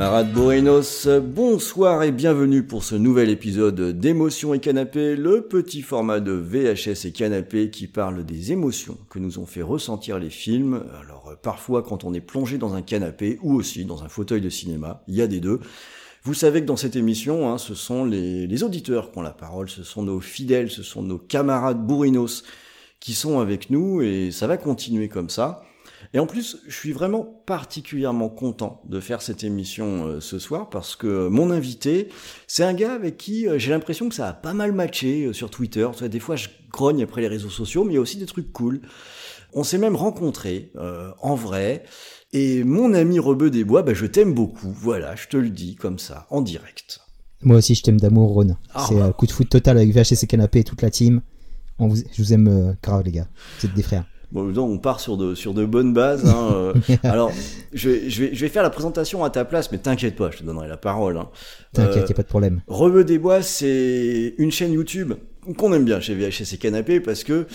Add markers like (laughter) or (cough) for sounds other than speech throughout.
Camarades Borenos, bonsoir et bienvenue pour ce nouvel épisode d'Émotions et Canapé, le petit format de VHS et Canapé qui parle des émotions que nous ont fait ressentir les films. Alors euh, parfois quand on est plongé dans un canapé ou aussi dans un fauteuil de cinéma, il y a des deux. Vous savez que dans cette émission, hein, ce sont les, les auditeurs qui ont la parole, ce sont nos fidèles, ce sont nos camarades bourrinos qui sont avec nous et ça va continuer comme ça. Et en plus, je suis vraiment particulièrement content de faire cette émission euh, ce soir parce que mon invité, c'est un gars avec qui euh, j'ai l'impression que ça a pas mal matché euh, sur Twitter. Tu vois, des fois, je grogne après les réseaux sociaux, mais il y a aussi des trucs cool. On s'est même rencontrés en vrai. Et mon ami Rebeu des Bois, bah, je t'aime beaucoup. Voilà, je te le dis comme ça, en direct. Moi aussi, je t'aime d'amour, Ron. Ah. C'est un coup de foot total avec VHS et Canapé et toute la team. On vous, je vous aime grave, les gars. Vous êtes des frères. Bon, on part sur de, sur de bonnes bases. Hein. (laughs) euh. Alors, je vais, je, vais, je vais faire la présentation à ta place, mais t'inquiète pas, je te donnerai la parole. Hein. T'inquiète, Euh, y a pas de problème. Rebeu des Bois, c'est une chaîne YouTube qu'on aime bien chez VHS et Canapé parce que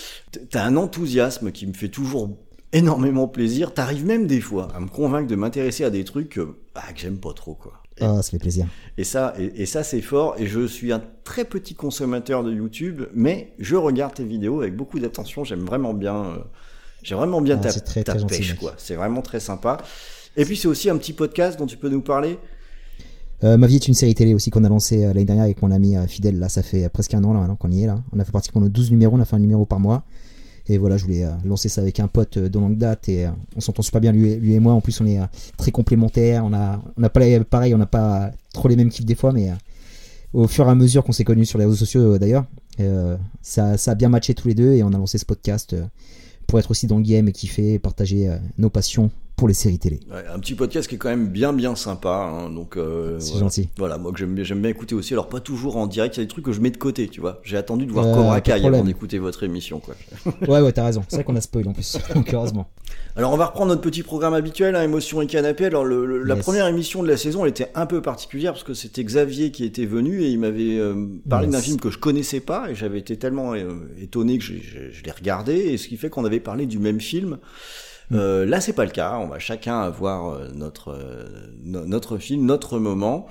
t'as un enthousiasme qui me fait toujours énormément plaisir. T'arrives même des fois à me convaincre de m'intéresser à des trucs euh, bah, que j'aime pas trop, quoi. Ah, ça fait plaisir. et ça, et, et ça c'est fort. Et je suis un très petit consommateur de YouTube, mais je regarde tes vidéos avec beaucoup d'attention. J'aime vraiment bien, euh, j'ai vraiment bien Ah, ta, c'est très, ta très gentil, pêche, quoi. C'est vraiment très sympa. Et puis c'est aussi un petit podcast dont tu peux nous parler. Euh, Ma vie est une série télé aussi qu'on a lancée euh, l'année dernière avec mon ami euh, fidèle. Là, ça fait presque un an là, qu'on y est là. On a fait pratiquement nos 12 numéros. On a fait un numéro par mois. Et voilà, je voulais euh, lancer ça avec un pote de longue date et euh, on s'entend super bien lui, et- moi. En plus, on est euh, très complémentaires. On a, on a pas les- pareil, on n'a pas trop les mêmes kiffs des fois, mais au fur et à mesure qu'on s'est connus sur les réseaux sociaux d'ailleurs, ça, ça a bien matché tous les deux et on a lancé ce podcast pour être aussi dans le game et kiffer partager nos passions pour les séries télé. Ouais, un petit podcast qui est quand même bien bien sympa. hein, donc euh, C'est voilà. gentil. Voilà, moi que j'aime bien, j'aime bien écouter aussi. Alors pas toujours en direct, il y a des trucs que je mets de côté, tu vois. J'ai attendu de voir Euh, Cobra Kai avant d'écouter votre émission, quoi. (laughs) Ouais, ouais, t'as raison. C'est vrai qu'on a spoil en plus. (laughs) Donc, heureusement. Alors on va reprendre notre petit programme habituel, hein, émotion et canapé. Alors le- le- la Yes. première émission de la saison, elle était un peu particulière parce que c'était Xavier qui était venu et il m'avait euh, parlé Yes. d'un film que je connaissais pas et j'avais été tellement euh, étonné que j'ai- j'ai- je l'ai regardé et ce qui fait qu'on avait parlé du même film. Euh, là, c'est pas le cas. On va chacun avoir euh, notre euh, no- notre film, notre moment.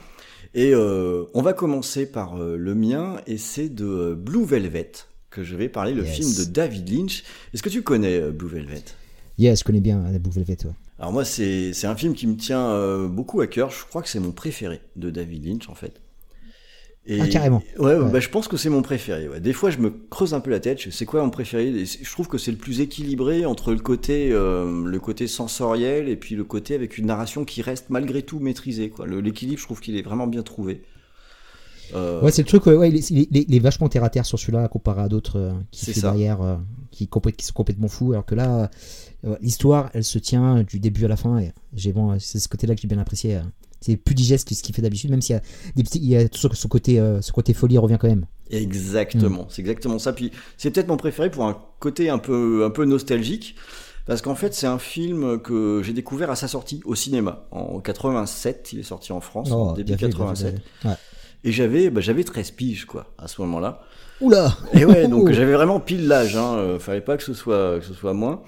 Et euh, on va commencer par le mien et c'est de Blue Velvet que je vais parler, le Yes. film de David Lynch. Est-ce que tu connais Blue Velvet? Yeah, je connais bien la Blue Velvet. Ouais. alors moi, c'est c'est un film qui me tient beaucoup à cœur. Je crois que c'est mon préféré de David Lynch, en fait. Et- Ah, carrément. Ouais, Ouais. Bah, je pense que c'est mon préféré. Ouais. Des fois, je me creuse un peu la tête. Sais quoi mon préféré Et c'est- Je trouve que c'est le plus équilibré entre le côté, euh, le côté sensoriel et puis le côté avec une narration qui reste malgré tout maîtrisée. Quoi. L'équilibre, je trouve qu'il est vraiment bien trouvé. Euh, Ouais, c'est le truc, ouais, il, est, il est- il est vachement terre à terre sur celui-là comparé à d'autres euh, qui C'est ça. derrière, euh, qui, sont complètement fous. Alors que là, l'histoire, elle se tient du début à la fin. Et j'ai bon, c'est ce côté-là que j'ai bien apprécié. C'est plus digeste que ce qu'il fait d'habitude, même s'il y a des petits, il y a tout ce, côté, euh, ce côté folie revient quand même. Exactement, c'est exactement ça. Puis c'est peut-être mon préféré pour un côté un peu un peu nostalgique, parce qu'en fait c'est un film que j'ai découvert à sa sortie au cinéma en 87. Il est sorti en France en Oh, début bien fait, bien fait, 87. bien fait. Ouais. Et j'avais bah, j'avais 13 piges quoi à ce moment-là. Oula Et ouais, donc (laughs) j'avais vraiment pile l'âge. Hein. euh, Fallait pas que ce soit que ce soit moins.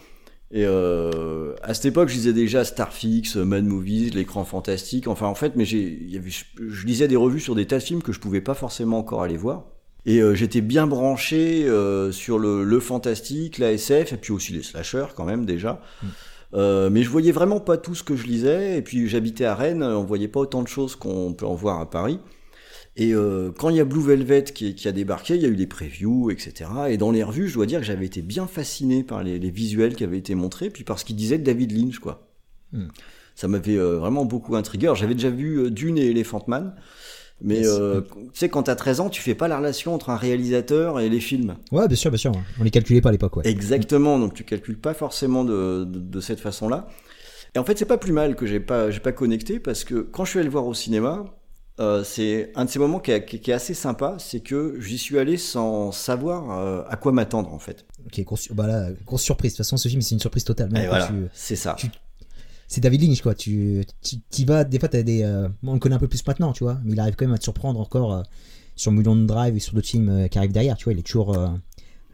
Et euh, à cette époque, je lisais déjà Starfix, Mad Movies, l'écran fantastique. Enfin, en fait, mais y avait, je, je lisais des revues sur des tas de films que je pouvais pas forcément encore aller voir. Et euh, j'étais bien branché euh, sur le, le fantastique, la SF, et puis aussi les slashers quand même déjà. Euh, mais je voyais vraiment pas tout ce que je lisais. Et puis j'habitais à Rennes, on voyait pas autant de choses qu'on peut en voir à Paris. Et euh, quand il y a Blue Velvet qui, qui a débarqué, il y a eu des previews, etc. Et dans les revues, je dois dire que j'avais été bien fasciné par les, les visuels qui avaient été montrés, puis par ce qu'il disait de David Lynch, quoi. Hmm. Ça m'avait euh, vraiment beaucoup intrigué. Alors j'avais déjà vu euh, Dune et Elephant Man, mais Yes. euh, tu sais, quand t'as 13 ans, tu fais pas la relation entre un réalisateur et les films. Ouais, bien sûr, bien sûr. On les calculait pas à l'époque, ouais. Exactement, donc tu calcules pas forcément de, de, de cette façon-là. Et en fait, c'est pas plus mal que j'ai pas, j'ai pas connecté parce que quand je suis allé le voir au cinéma, euh, c'est un de ces moments qui est, qui est assez sympa, c'est que j'y suis allé sans savoir euh, à quoi m'attendre en fait. Ok, grosse, bah là, grosse surprise. De toute façon, ce film, c'est une surprise totale. Voilà, c'est ça. tu- c'est David Lynch, quoi. Tu, tu y vas, des fois, t'as des. euh, on le connaît un peu plus maintenant, tu vois, mais il arrive quand même à te surprendre encore sur Mulholland Drive et sur d'autres films qui arrivent derrière, tu vois. Il est toujours.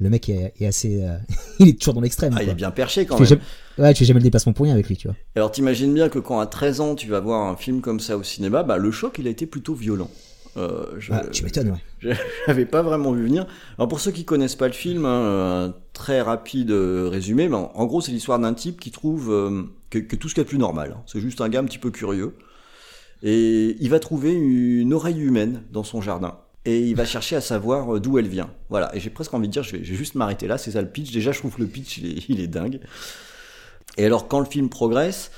Euh, le mec est, est assez. euh, (laughs) il est toujours dans l'extrême. Ah, il est bien perché quand Tu même. jamais- Ouais, tu fais jamais le déplacement pour rien avec lui, tu vois. Alors t'imagines bien que quand à 13 ans tu vas voir un film comme ça au cinéma, bah, le choc il a été plutôt violent. Euh, je- Ah, tu m'étonnes, ouais. (laughs) Je l'avais pas vraiment vu venir. Alors pour ceux qui connaissent pas le film, hein, un très rapide euh, résumé, en gros c'est l'histoire d'un type qui trouve euh, que, que tout ce qu'il y a de plus normal. hein. C'est juste un gars un petit peu curieux. Et il va trouver une oreille humaine dans son jardin. Et il va chercher à savoir euh, d'où elle vient. Voilà. Et j'ai presque envie de dire, je vais, juste m'arrêter là, c'est ça le pitch. Déjà je trouve que le pitch il est, il est dingue. Et alors quand le film progresse,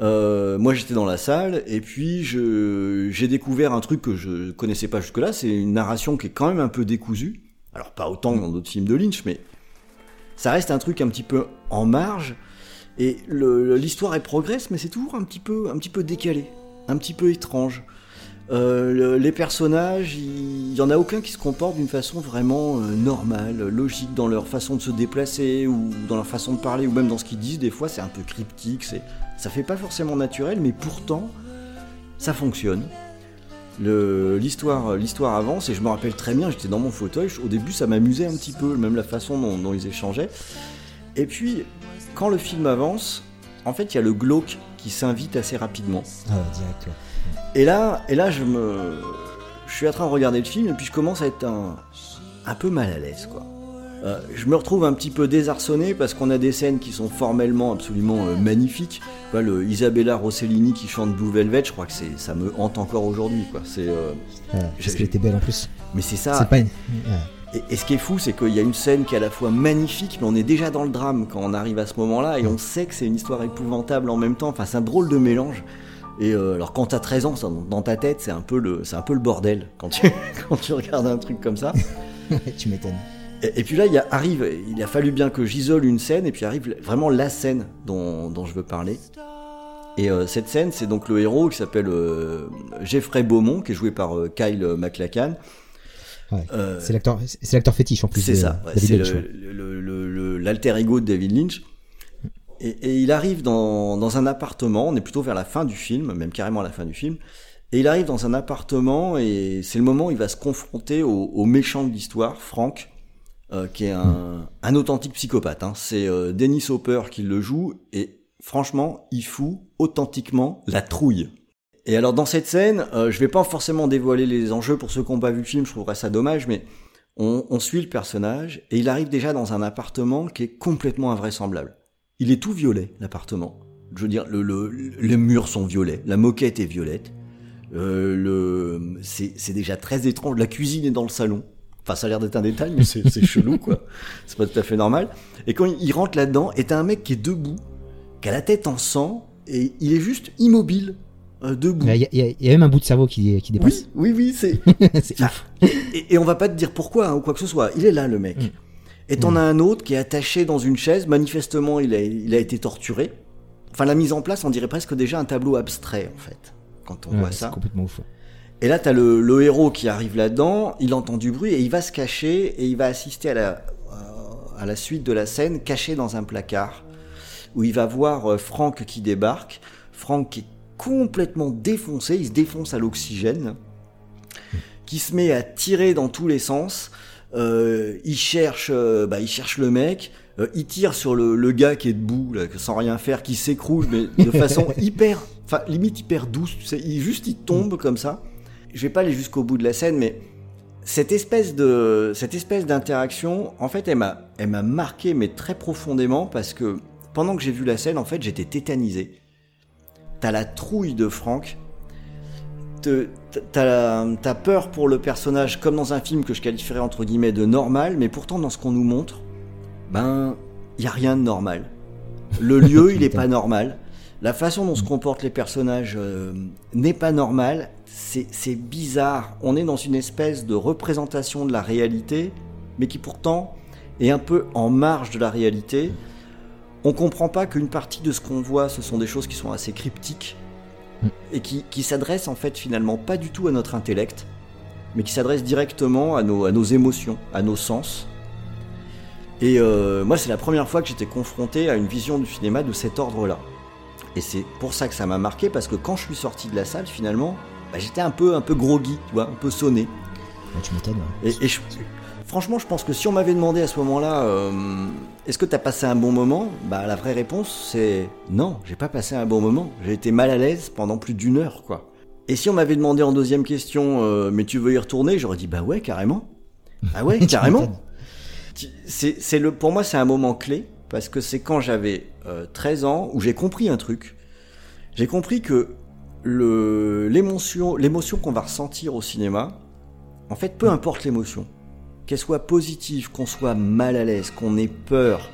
euh, moi j'étais dans la salle et puis j'ai découvert un truc que je connaissais pas jusque-là, c'est une narration qui est quand même un peu décousue. Alors pas autant que dans d'autres films de Lynch, mais ça reste un truc un petit peu en marge. Et l'histoire elle progresse, mais c'est toujours un petit peu un petit peu décalé, un petit peu étrange. Euh, le- les personnages, il y en a aucun qui se comporte d'une façon vraiment euh, normale, logique dans leur façon de se déplacer ou dans leur façon de parler ou même dans ce qu'ils disent. Des fois, c'est un peu cryptique, c'est ça fait pas forcément naturel, mais pourtant, ça fonctionne. L'histoire, l'histoire avance et je me rappelle très bien, j'étais dans mon fauteuil. Au début, ça m'amusait un petit peu, même la façon dont, ils échangeaient. Et puis, quand le film avance, en fait, il y a le glauque qui s'invite assez rapidement. Ah, direct. Et là, et là, je me, je suis en train de regarder le film et puis je commence à être un, un peu mal à l'aise, quoi. Euh, je me retrouve un petit peu désarçonné parce qu'on a des scènes qui sont formellement absolument euh, magnifiques. Le Isabella Rossellini qui chante Blue Velvet, je crois que c'est, ça me hante encore aujourd'hui, quoi. C'est, euh, parce qu'elle était belle en plus. mais c'est ça. C'est pas une. et ce qui est fou, c'est qu'il y a une scène qui est à la fois magnifique, mais on est déjà dans le drame quand on arrive à ce moment-là, et on sait que c'est une histoire épouvantable en même temps. Enfin, c'est un drôle de mélange. Et euh, alors, quand t'as 13 ans, ça, dans ta tête, c'est un peu le, c'est un peu le bordel quand tu, (laughs) quand tu regardes un truc comme ça. (laughs) tu m'étonnes. Et, et puis là, il a, arrive, il a fallu bien que j'isole une scène, et puis arrive vraiment la scène dont, dont je veux parler. Et euh, cette scène, c'est donc le héros qui s'appelle euh, Jeffrey Beaumont, qui est joué par euh, Kyle MacLachlan. Ouais. C'est l'acteur, c'est l'acteur fétiche en plus. c'est ça, ouais, c'est l'alter ego de David Lynch. Et, il arrive dans, un appartement, on est plutôt vers la fin du film, même carrément à la fin du film. Et il arrive dans un appartement et c'est le moment où il va se confronter au, méchant de l'histoire, Frank, euh, qui est un, authentique psychopathe. hein. C'est euh, Dennis Hopper qui le joue et franchement, il fout authentiquement la trouille. Et alors dans cette scène, euh, je vais pas forcément dévoiler les enjeux pour ceux qui n'ont pas vu le film, je trouverais ça dommage, mais on suit le personnage et il arrive déjà dans un appartement qui est complètement invraisemblable. Il est tout violet, l'appartement. Je veux dire, le, le- les murs sont violets, la moquette est violette. Euh, le, c'est, déjà très étrange. La cuisine est dans le salon. Enfin, ça a l'air d'être un détail, mais c'est, chelou, quoi. (laughs) C'est pas tout à fait normal. Et quand il, rentre là-dedans, et t'as un mec qui est debout, qui a la tête en sang, et il est juste immobile, euh, debout. Il y, a- y y même un bout de cerveau qui, qui dépasse. Oui, oui, oui, c'est. (laughs) Ah, et on va pas te dire pourquoi hein, ou quoi que ce soit. Il est là, le mec. Mm. Et t'en as un autre qui est attaché dans une chaise. Manifestement, il a, il a été torturé. Enfin, la mise en place, on dirait presque déjà un tableau abstrait, en fait, quand on Ouais, voit c'est ça. complètement. Et là, t'as le, le héros qui arrive là-dedans, il entend du bruit et il va se cacher et il va assister à la, euh, à la suite de la scène, caché dans un placard, où il va voir euh, Franck qui débarque. Franck qui est complètement défoncé, il se défonce à l'oxygène, qui se met à tirer dans tous les sens. Euh, il cherche, euh, bah, il cherche le mec. euh, il tire sur le, le gars qui est debout, là, sans rien faire, qui s'écroule, mais de (laughs) façon hyper, enfin limite hyper douce. Tu sais, il juste il tombe comme ça. Je vais pas aller jusqu'au bout de la scène, mais cette espèce de cette espèce d'interaction, en fait, elle m'a elle m'a marqué mais très profondément parce que pendant que j'ai vu la scène, en fait, j'étais tétanisé. T'as la trouille de Franck. T'as peur pour le personnage comme dans un film que je qualifierais entre guillemets de normal, mais pourtant dans ce qu'on nous montre, ben, il y a rien de normal. Le (laughs) lieu, il est pas normal. La façon dont se comportent les personnages euh, n'est pas normale. C'est c'est bizarre. On est dans une espèce de représentation de la réalité, mais qui pourtant est un peu en marge de la réalité. On comprend pas qu'une partie de ce qu'on voit, ce sont des choses qui sont assez cryptiques. Et qui, qui s'adresse en fait finalement pas du tout à notre intellect, mais qui s'adresse directement à nos, à nos émotions, à nos sens. Et euh, moi, c'est la première fois que j'étais confronté à une vision du cinéma de cet ordre-là. Et c'est pour ça que ça m'a marqué, parce que quand je suis sorti de la salle, finalement, bah, j'étais un peu, un peu groggy, tu vois, un peu sonné. Ouais, tu m'étonnes. ouais. Et, et je- franchement, je pense que si on m'avait demandé à ce moment-là, euh, est-ce que t'as passé un bon moment Bah, la vraie réponse, c'est non, j'ai pas passé un bon moment. J'ai été mal à l'aise pendant plus d'une heure, quoi. Et si on m'avait demandé en deuxième question, euh, mais tu veux y retourner J'aurais dit, bah ouais, carrément. Ah ouais, (laughs) carrément. C'est, c'est le, pour moi, c'est un moment clé parce que c'est quand j'avais euh, 13 ans où j'ai compris un truc. J'ai compris que le, l'émotion, l'émotion qu'on va ressentir au cinéma, en fait, peu importe l'émotion, qu'elle soit positive, qu'on soit mal à l'aise, qu'on ait peur,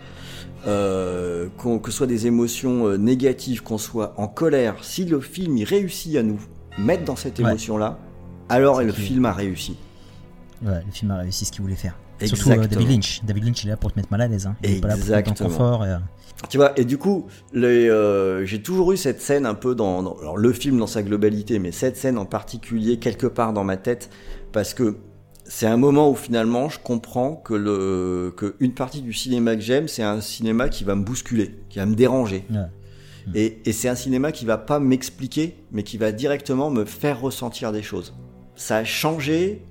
euh, que ce soit des émotions euh, négatives, qu'on soit en colère, si le film il réussit à nous mettre dans cette Ouais. émotion-là, alors le film a réussi. Ouais, le film a réussi ce qu'il voulait faire. Surtout euh, Exactement. David Lynch. David Lynch, il est là pour te mettre mal à l'aise. Hein. Il est pas là pour te mettre Exactement. confort. et, euh, Tu vois, et du coup, euh, j'ai toujours eu cette scène un peu dans, dans- alors le film dans sa globalité, mais cette scène en particulier quelque part dans ma tête, parce que c'est un moment où finalement je comprends que le, que une partie du cinéma que j'aime, c'est un cinéma qui va me bousculer, qui va me déranger. Ouais. Et, et c'est un cinéma qui va pas m'expliquer, mais qui va directement me faire ressentir des choses. Ça a changé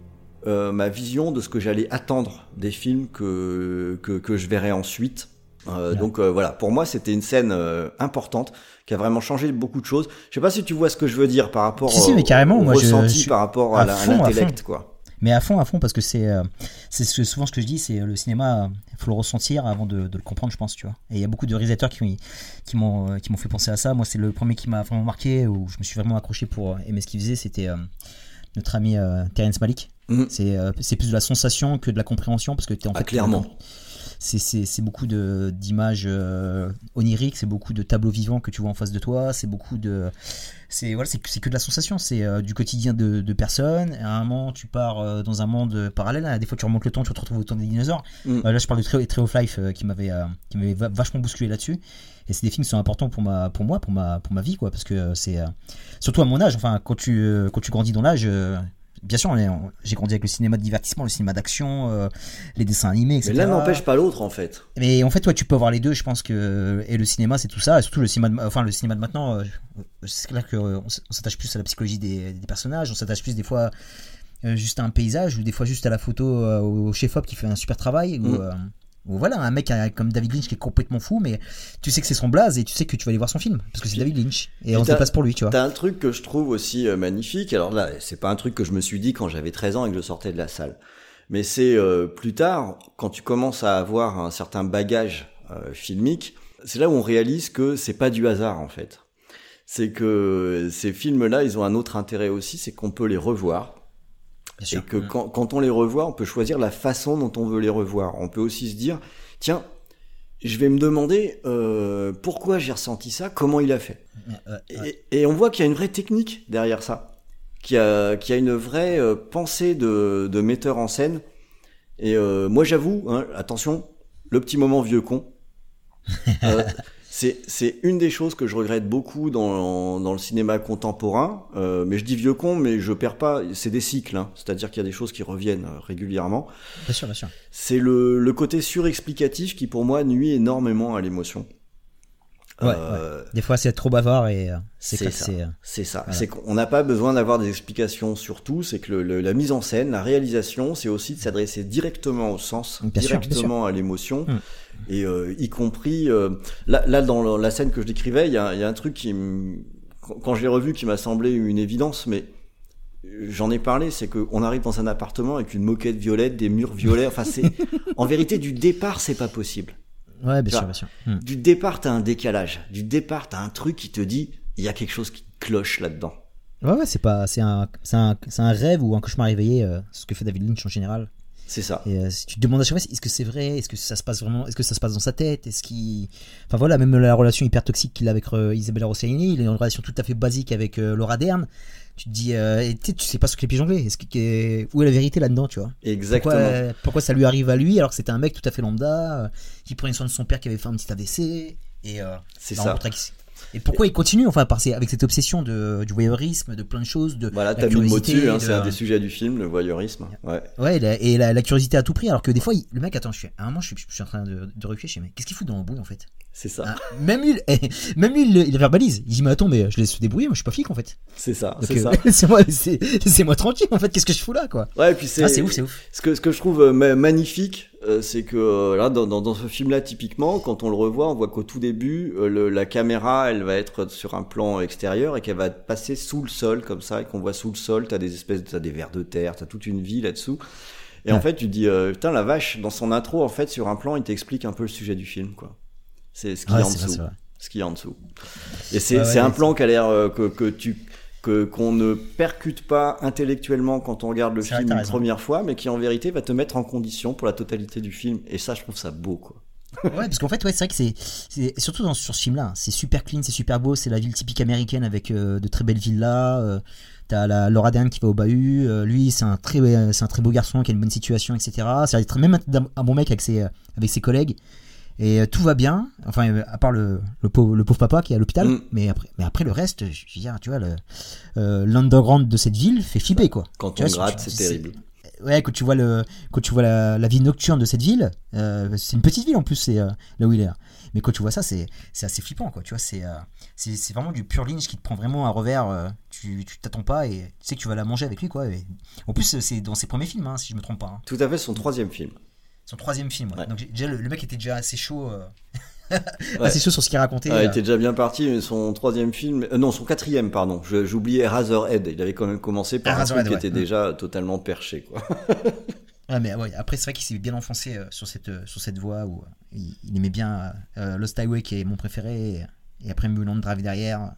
euh, ma vision de ce que j'allais attendre des films que, que, que je verrais ensuite. Euh. Donc euh, voilà, pour moi c'était une scène euh, importante qui a vraiment changé beaucoup de choses. Je sais pas si tu vois ce que je veux dire par rapport Si, si, au, mais carrément, au moi, je- ressenti je suis par rapport à à l'intellect quoi. Mais à fond, à fond, parce que c'est euh, c'est souvent ce que je dis, c'est euh, le cinéma, il faut le ressentir avant de, de le comprendre, je pense, tu vois. Et il y a beaucoup de réalisateurs qui, qui m'ont euh, qui m'ont fait penser à ça. Moi, c'est le premier qui m'a vraiment marqué, où je me suis vraiment accroché pour euh, aimer ce qu'il faisait, c'était euh, notre ami euh, Terrence Malick. Mhm. C'est euh, c'est plus de la sensation que de la compréhension, parce que t'es en Ah, fait clairement. C'est beaucoup d'images euh, oniriques, c'est beaucoup de tableaux vivants que tu vois en face de toi, c'est beaucoup de. C'est voilà, c'est que de la sensation, c'est euh, du quotidien de, de personnes. À un moment, tu pars euh, dans un monde parallèle, hein, des fois tu remontes le temps, tu te retrouves au temps des dinosaures. Mm. Euh, là, je parle de Tree, Tree of Life qui m'avait qui m'avait va- vachement bousculé là-dessus. Et c'est des films qui sont importants pour ma pour moi, pour ma pour ma vie, quoi, parce que c'est surtout à mon âge. Enfin, quand tu quand tu grandis dans l'âge. Euh, Bien sûr, j'ai grandi avec le cinéma de divertissement, le cinéma d'action, euh, les dessins animés, etc. Mais l'un n'empêche pas l'autre en fait. Mais en fait, toi, tu peux avoir les deux. Je pense que et le cinéma, c'est tout ça. Et surtout le cinéma, de, enfin le cinéma de maintenant. euh, c'est clair qu'on on s'attache plus à la psychologie des, des personnages. On s'attache plus des fois euh, juste à un paysage ou des fois juste à la photo euh, au chef-op qui fait un super travail. Ou, Mm. euh, ou voilà, un mec euh, comme David Lynch qui est complètement fou, mais tu sais que c'est son blaze et tu sais que tu vas aller voir son film parce que c'est David Lynch et on se déplace pour lui, tu vois. T'as un truc que je trouve aussi euh, magnifique. Alors là, c'est pas un truc que je me suis dit quand j'avais 13 ans et que je sortais de la salle. Mais c'est euh, plus tard, quand tu commences à avoir un certain bagage euh, filmique, c'est là où on réalise que c'est pas du hasard en fait. C'est que ces films-là, ils ont un autre intérêt aussi, c'est qu'on peut les revoir. Bien Et sûr. que quand, quand on les revoit, on peut choisir la façon dont on veut les revoir. On peut aussi se dire, tiens, je vais me demander euh, pourquoi j'ai ressenti ça, comment il a fait. Ouais. Et, et on voit qu'il y a une vraie technique derrière ça, qu'il y a, qu'il y a une vraie euh, pensée de, de metteur en scène. Et euh, moi j'avoue, hein, attention, le petit moment vieux con, (laughs) euh, c'est une des choses que je regrette beaucoup dans, dans le cinéma contemporain. Euh, mais je dis vieux con, mais je perds pas. C'est des cycles, hein, c'est-à-dire qu'il y a des choses qui reviennent euh, régulièrement. Bien sûr, bien sûr. C'est le, le côté surexplicatif qui pour moi nuit énormément à l'émotion. Ouais, Euh, Des fois, c'est trop bavard et c'est ça. c'est. ça. Voilà. C'est qu'on n'a pas besoin d'avoir des explications sur tout. C'est que le- le- la mise en scène, la réalisation, c'est aussi de s'adresser directement au sens, Bien sûr, bien directement à l'émotion, Mm. Et euh, y compris euh, là, là dans la scène que je décrivais, il y a, il y a un truc qui, quand je l'ai revu, qui m'a semblé une évidence, mais j'en ai parlé, c'est que on arrive dans un appartement avec une moquette violette, des murs violets. Enfin, c'est en vérité du départ, c'est pas possible. Ouais, bien sûr, bien sûr. Hmm. Du départ, t'as un décalage. Du départ, t'as un truc qui te dit, il y a quelque chose qui cloche là-dedans. Ouais, ouais, c'est pas, c'est un, c'est un, un rêve ou un cauchemar réveillé, euh, ce que fait David Lynch en général. C'est ça. Et euh, si tu te demandes à chaque fois, est-ce que c'est vrai, est-ce que ça se passe vraiment, est-ce que ça se passe dans sa tête, est-ce qu'il, enfin voilà, même la relation hyper toxique qu'il a avec euh, Isabella Rossellini, il a une relation tout à fait basique avec euh, Laura Dern. Tu te dis, euh, et tu sais, pas sur quel pied jongler. Est-ce que, où est la vérité là-dedans, tu vois? Exactement. pourquoi, pourquoi ça lui arrive à lui alors que c'était un mec tout à fait lambda qui prenait soin de son père qui avait fait un petit AVC et C'est ça. rencontre avec, Et pourquoi il continue enfin par avec cette obsession de, du voyeurisme, de plein de choses, de Voilà, t'as mis le mot dessus, hein, de- c'est un des sujets du film, le voyeurisme. Ouais. Ouais, et la, et la, la curiosité à tout prix, alors que des fois, il- le mec, attends, je suis, à un moment, je suis, je suis en train de, de reculer, je mais qu'est-ce qu'il fout dans l'embrouille en fait? C'est ça, Hein, Même lui, (laughs) même lui, il, le- il le verbalise. Il dit, mais attends, mais je laisse se débrouiller, moi je suis pas flic en fait. c'est ça, c'est euh, ça. (laughs) laissez-moi laissez- laissez-moi tranquille en fait, qu'est-ce que je fous là quoi? Ouais, et puis c'est Ah, c'est ouf, c'est ouf. Ce que, ce que je trouve euh, ma- magnifique, euh, c'est que euh, là, dans, dans, dans ce film-là, typiquement, quand on le revoit, on voit qu'au tout début, euh, le- la caméra, elle va être sur un plan extérieur et qu'elle va passer sous le sol, comme ça, et qu'on voit sous le sol, t'as des espèces, t'as des vers de terre, t'as toute une vie là-dessous. Et en fait, tu te dis, euh, putain, la vache, dans son intro, en fait, sur un plan, il t'explique un peu le sujet du film, quoi. C'est ce qu'il y Ouais, a en dessous. vrai. Ce qu'il y a en dessous. Et c'est ouais, un plan qui a l'air que, que tu que qu'on ne percute pas intellectuellement quand on regarde le vrai, film une raison. première fois, mais qui en vérité va te mettre en condition pour la totalité du film. Et ça, je trouve ça beau, quoi. Ouais, parce qu'en fait, ouais, c'est vrai que c'est, surtout dans, sur ce film-là, c'est super clean, c'est super beau, c'est la ville typique américaine avec euh, de très belles villas. euh, T'as la Laura Dern qui va au bahut. euh, lui, c'est un très, c'est un très beau garçon qui a une bonne situation, etc. C'est même un, un bon mec avec ses, euh, avec ses collègues. Et euh, tout va bien. Enfin, euh, à part le, le, pauvre, le pauvre papa qui est à l'hôpital. Mm. Mais après, mais après le reste, je veux dire, tu vois, euh, l'underground de cette ville fait flipper, quoi. Quand Tu on vois, gratte, c'est terrible. Ouais, quand tu vois le, quand tu vois la, la vie nocturne de cette ville, euh, c'est une petite ville en plus, c'est euh, là où il est. là. Mais quand tu vois ça, c'est, c'est assez flippant, quoi. Tu vois, c'est, c'est, c'est vraiment du pur lynch qui te prend vraiment un revers. tu, tu t'attends pas et tu sais que tu vas la manger avec lui, quoi. Et- en plus, c'est dans ses premiers films, hein, si je me trompe pas. hein. Tout à fait, son troisième film. Son troisième film. ouais. Ouais. Donc déjà, le, le mec était déjà assez chaud, euh, (laughs) assez chaud sur ce qu'il racontait. Il euh. était déjà bien parti, mais son troisième film, euh, non, son quatrième, pardon. J'oubliais Razorhead. Il avait quand même commencé par Ah, un qui était déjà totalement perché, quoi. (laughs) Ouais, mais ouais, après, c'est vrai qu'il s'est bien enfoncé euh, sur, cette, euh, sur cette voie où euh, il, il aimait bien Lost Highway, qui est mon préféré, et, et après Mulholland Drive derrière.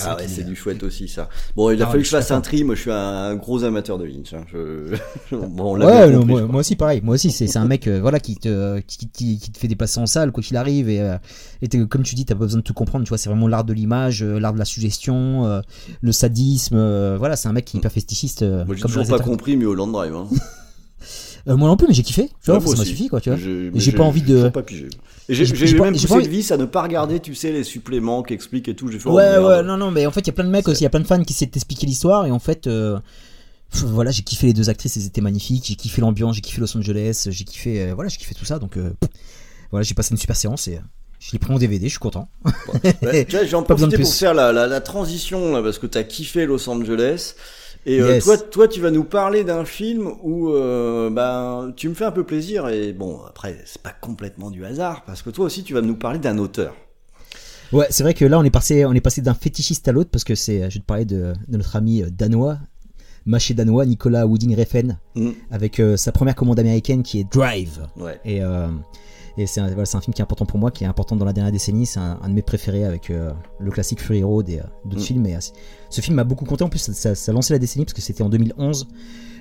Ah vrai ouais, c'est est- du chouette aussi, ça. Bon, il a Ah, fallu que je fasse un tri. Moi, je suis un gros amateur de Lynch. hein. Je... (laughs) bon, on l'a bien Ouais, non, compris, moi, je crois. moi aussi pareil. Moi aussi, c'est c'est un mec euh, voilà qui te qui, qui- qui te fait dépasser en salle quoi qu'il arrive et, euh, et t'es- comme tu dis, t'as pas besoin de tout comprendre. Tu vois, c'est vraiment l'art de l'image, euh, l'art de la suggestion, euh, le sadisme. euh, voilà, c'est un mec qui est hyper fétichiste. euh, Moi, j'ai toujours pas compris, mais Holland Drive. Hein. Euh, moi non plus, mais j'ai kiffé. Tu vois, Ouais, ça m'a suffi quoi. Tu vois. J'ai pas envie de- pas pigé. J'ai même poussé pas le envie- vice à ne pas regarder, tu sais, les suppléments qui expliquent et tout. J'ai fait, oh, Ouais, ouais, non, non, mais en fait, il y a plein de mecs aussi, il y a plein de fans qui s'est expliqué l'histoire, et en fait, euh, pff, voilà, j'ai kiffé les deux actrices, elles étaient magnifiques, j'ai kiffé l'ambiance, j'ai kiffé Los Angeles, j'ai kiffé, euh, voilà, j'ai kiffé tout ça, donc euh, voilà, j'ai passé une super séance et euh, je l'ai pris en DVD, je suis content. Ouais, tu vois, j'ai en (laughs) Pas besoin de profité pour faire la, la, la transition là, parce que t'as kiffé Los Angeles. Et euh, Yes. toi, toi, tu vas nous parler d'un film où euh, ben, tu me fais un peu plaisir. Et bon, après, c'est pas complètement du hasard parce que toi aussi, tu vas nous parler d'un auteur. Ouais, c'est vrai que là, on est passé, on est passé d'un fétichiste à l'autre parce que c'est, je vais te parler de, de notre ami euh, danois, mâché danois, Nicolas Wooding Refn, Mm. avec euh, sa première commande américaine qui est Drive. Ouais. Et, euh, et c'est un, voilà, c'est un film qui est important pour moi, qui est important dans la dernière décennie. C'est un, un de mes préférés avec euh, le classique Fury Road et euh, d'autres Mm. films. Et, euh, ce film m'a beaucoup compté. En plus, ça, ça, ça a lancé la décennie parce que c'était en 2011.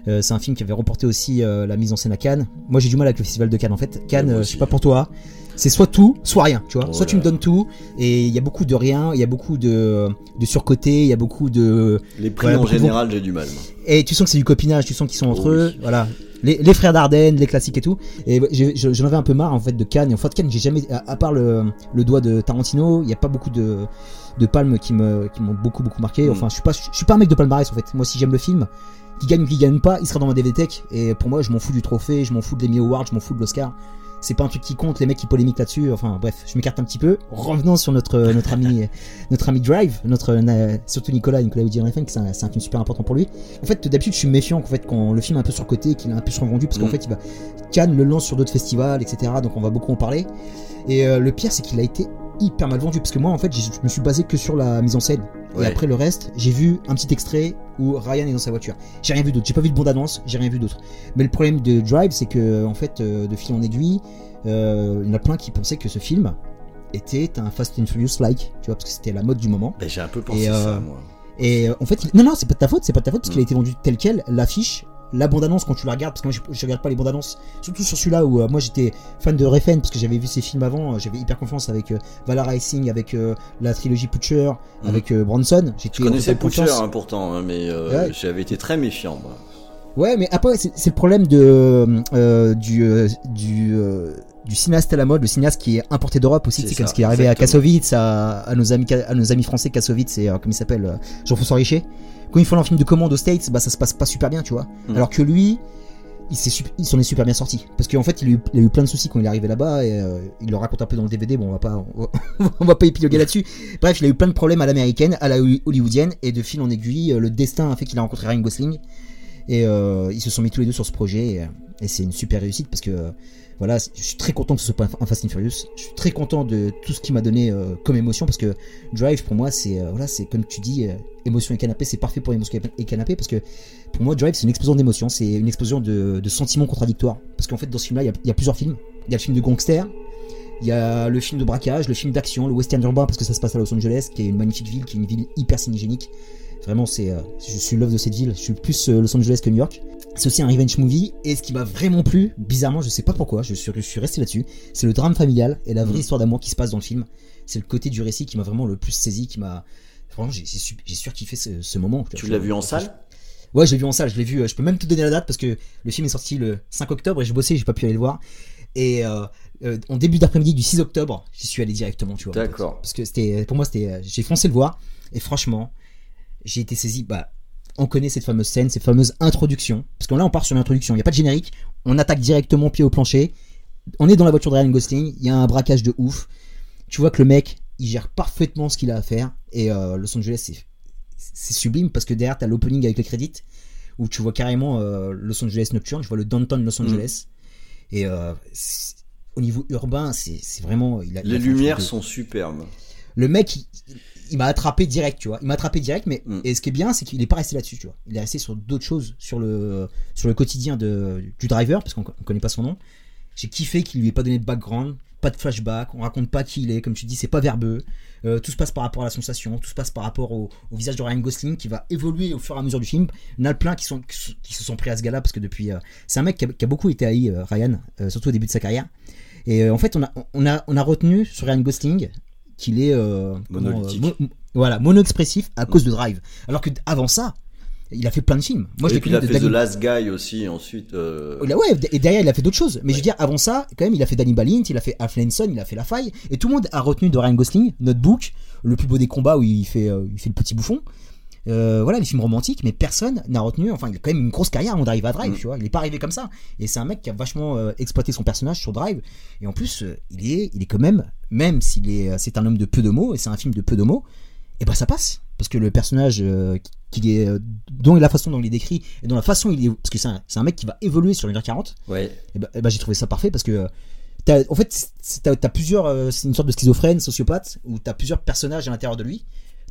Euh, c'est un film qui avait remporté aussi la mise en scène à Cannes. Moi, j'ai du mal avec le festival de Cannes. En fait, Cannes, je sais pas pour toi. C'est soit tout, soit rien, tu vois. Oh soit tu me donnes tout, et il y a beaucoup de rien, il y a beaucoup de, de surcoté, il y a beaucoup de, Les prix Voilà, en général, j'ai du mal. moi. et tu sens que c'est du copinage, tu sens qu'ils sont entre Oh eux, oui. voilà. Les, les frères Dardenne, les classiques et tout. Et j'ai- je- j'en avais un peu marre en fait de Cannes. Et en fait, Cannes, j'ai jamais, à, à part le, le doigt de Tarantino, il n'y a pas beaucoup de, de palmes qui me, qui m'ont beaucoup beaucoup marqué. Mm. Enfin, je suis pas, je suis pas un mec de palmarès en fait. Moi, si j'aime le film, qui gagne ou qui gagne pas, il sera dans ma DVD Tech. Et pour moi, je m'en fous du trophée, je m'en fous de l'Emmy Award, je m'en fous de l'Oscar. C'est pas un truc qui compte, les mecs qui polémiquent là-dessus. Enfin, bref, je m'écarte un petit peu. Revenons sur notre, notre ami, (laughs) notre ami Drive, notre, euh, surtout Nicolas, Nicolas Woody Refn, que c'est un, film super important pour lui. En fait, d'habitude, je suis méfiant en fait, quand le film est un peu surcoté, qu'il est un peu survendu, parce qu'en Mm. fait, il va Cannes le lance sur d'autres festivals, etc. Donc, on va beaucoup en parler. Et euh, le pire, c'est qu'il a été hyper mal vendu, parce que moi, en fait, je me suis basé que sur la mise en scène. Et après le reste, j'ai vu un petit extrait où Ryan est dans sa voiture. J'ai rien vu d'autre. J'ai pas vu de bande annonce. J'ai rien vu d'autre. Mais le problème de Drive, c'est que en fait, euh, de fil en aiguille, euh, il y en a plein qui pensaient que ce film était un Fast and Furious like, tu vois, parce que c'était la mode du moment. Ben, j'ai un peu pensé Et, euh, ça, moi. Et euh, en fait, il- non, non, c'est pas de ta faute, c'est pas de ta faute, parce qu'il a Mm. été vendu tel quel, l'affiche, la bande-annonce quand tu la regardes, parce que moi je, je regarde pas les bandes-annonces, surtout sur celui-là où euh, moi j'étais fan de Refn, parce que j'avais vu ses films avant, euh, j'avais hyper confiance avec euh, Valor Racing, avec euh, la trilogie Butcher, Mm. avec Bronson. J'étais Je connaissais confiance. hein, pourtant, hein, mais Ouais. j'avais été très méfiant. Moi. Ouais, mais après, c'est le problème de, euh, du, euh, du, euh, du cinéaste à la mode, le cinéaste qui est importé d'Europe aussi. C'est comme ce qui est arrivé à. Kassovitz, à, à, nos amis, à nos amis français Kassovitz et comment il s'appelle Jean-François Richer. Quand ils font un film de commande aux States, bah ça se passe pas super bien, tu vois. Mm. Alors que lui, il s'en est super bien sorti. Parce qu'en fait, il a, eu, il a eu plein de soucis quand il est arrivé là-bas et euh, il le raconte un peu dans le DVD. Bon, on va pas, on va, (laughs) on va pas épiloguer là-dessus. Bref, il a eu plein de problèmes à l'américaine, à la hollywoodienne et de fil en aiguille, le destin a fait qu'il a rencontré Ryan Gosling. Et euh, ils se sont mis tous les deux sur ce projet et, euh, c'est une super réussite parce que euh, voilà, je suis très content que ce soit pas un Fast and Furious. Je suis très content de tout ce qu'il m'a donné comme émotion parce que Drive pour moi c'est voilà, c'est comme tu dis émotion et canapé, c'est parfait pour émotion et canapé parce que pour moi Drive c'est une explosion d'émotions, c'est une explosion de, sentiments contradictoires parce qu'en fait dans ce film là il y a- il y, a plusieurs films. Il y a le film de gangster, il y a le film de braquage, le film d'action, le western urbain parce que ça se passe à Los Angeles qui est une magnifique ville, qui est une ville hyper cinégénique. Vraiment, c'est, euh, je suis l'œuvre de cette ville. Je suis plus euh, Los Angeles que New York. C'est aussi un revenge movie. Et ce qui m'a vraiment plu, bizarrement, je sais pas pourquoi, je suis, je suis resté là-dessus, c'est le drame familial et la vraie Mhm. histoire d'amour qui se passe dans le film. C'est le côté du récit qui m'a vraiment le plus saisi, qui m'a. Vraiment, j'ai j'ai su- j'ai surkiffé ce, ce moment. Tu l'as vu en salle? Ouais, je l'ai vu en salle, je l'ai vu. euh, Je peux même te donner la date parce que le film est sorti le 5 octobre et je bossais, j'ai pas pu aller le voir. Et euh, euh, en début d'après-midi du 6 octobre, j'y suis allé directement, tu vois. D'accord. Parce que c'était, pour moi, c'était, j'ai foncé le voir et franchement, j'ai été saisi. Bah, on connaît cette fameuse scène, cette fameuse introduction. Parce que là, on part sur l'introduction. Il n'y a pas de générique. On attaque directement pied au plancher. On est dans la voiture de Ryan Gosling. Il y a un braquage de ouf. Tu vois que le mec, il gère parfaitement ce qu'il a à faire. Et euh, Los Angeles, c'est, c'est sublime parce que derrière, t'as l'opening avec les crédits où tu vois carrément euh, Los Angeles nocturne. Tu vois le downtown Los Angeles. Et euh, au niveau urbain, c'est, c'est vraiment. il a- il Les a lumières sont superbes. le mec, il, il m'a attrapé direct, tu vois. Il m'a attrapé direct, mais Mm. et ce qui est bien, c'est qu'il est pas resté là-dessus, tu vois. Il est resté sur d'autres choses, sur le sur le quotidien de du driver, parce qu'on on connaît pas son nom. J'ai kiffé qu'il lui ait pas donné de background, pas de flashback, on raconte pas qui il est, comme tu dis, c'est pas verbeux. Euh, tout se passe par rapport à la sensation, tout se passe par rapport au, au visage de Ryan Gosling qui va évoluer au fur et à mesure du film. Il y en a plein qui sont qui se sont pris à ce gars-là parce que depuis, euh, c'est un mec qui a, qui a beaucoup été haï, euh, Ryan, euh, surtout au début de sa carrière. Et en fait, on a on a on a retenu sur Ryan Gosling qu'il est euh, comment, euh, mo- voilà mono-expressif à cause de Drive. Alors que avant ça, il a fait plein de films. Moi, je et puis il a fait de The Danny- Last Guy aussi ensuite. euh, il a- ouais, et derrière il a fait d'autres choses. Mais je veux dire, avant ça, quand même, il a fait Danny Balint, il a fait Alf Lenson, il a fait La Faille, et tout le monde a retenu de Ryan Gosling, Notebook, le plus beau des combats où il fait, euh, il fait le petit bouffon. Euh, voilà, les films romantiques, mais personne n'a retenu. Enfin, il a quand même une grosse carrière avant d'arriver à Drive, Mm. tu vois. Il est pas arrivé comme ça. Et c'est un mec qui a vachement euh, exploité son personnage sur Drive. Et en plus, euh, il est, il est quand même, même s'il est, c'est un homme de peu de mots et c'est un film de peu de mots, et ben ça passe parce que le personnage qu'il est, dont la façon dont il est décrit et dont la façon il est, parce que c'est un, un mec qui va évoluer sur 1h40. Ouais. Et ben, eh ben, j'ai trouvé ça parfait parce que en fait c'est- t'as, plusieurs c'est une sorte de schizophrène sociopathe où t'as plusieurs personnages à l'intérieur de lui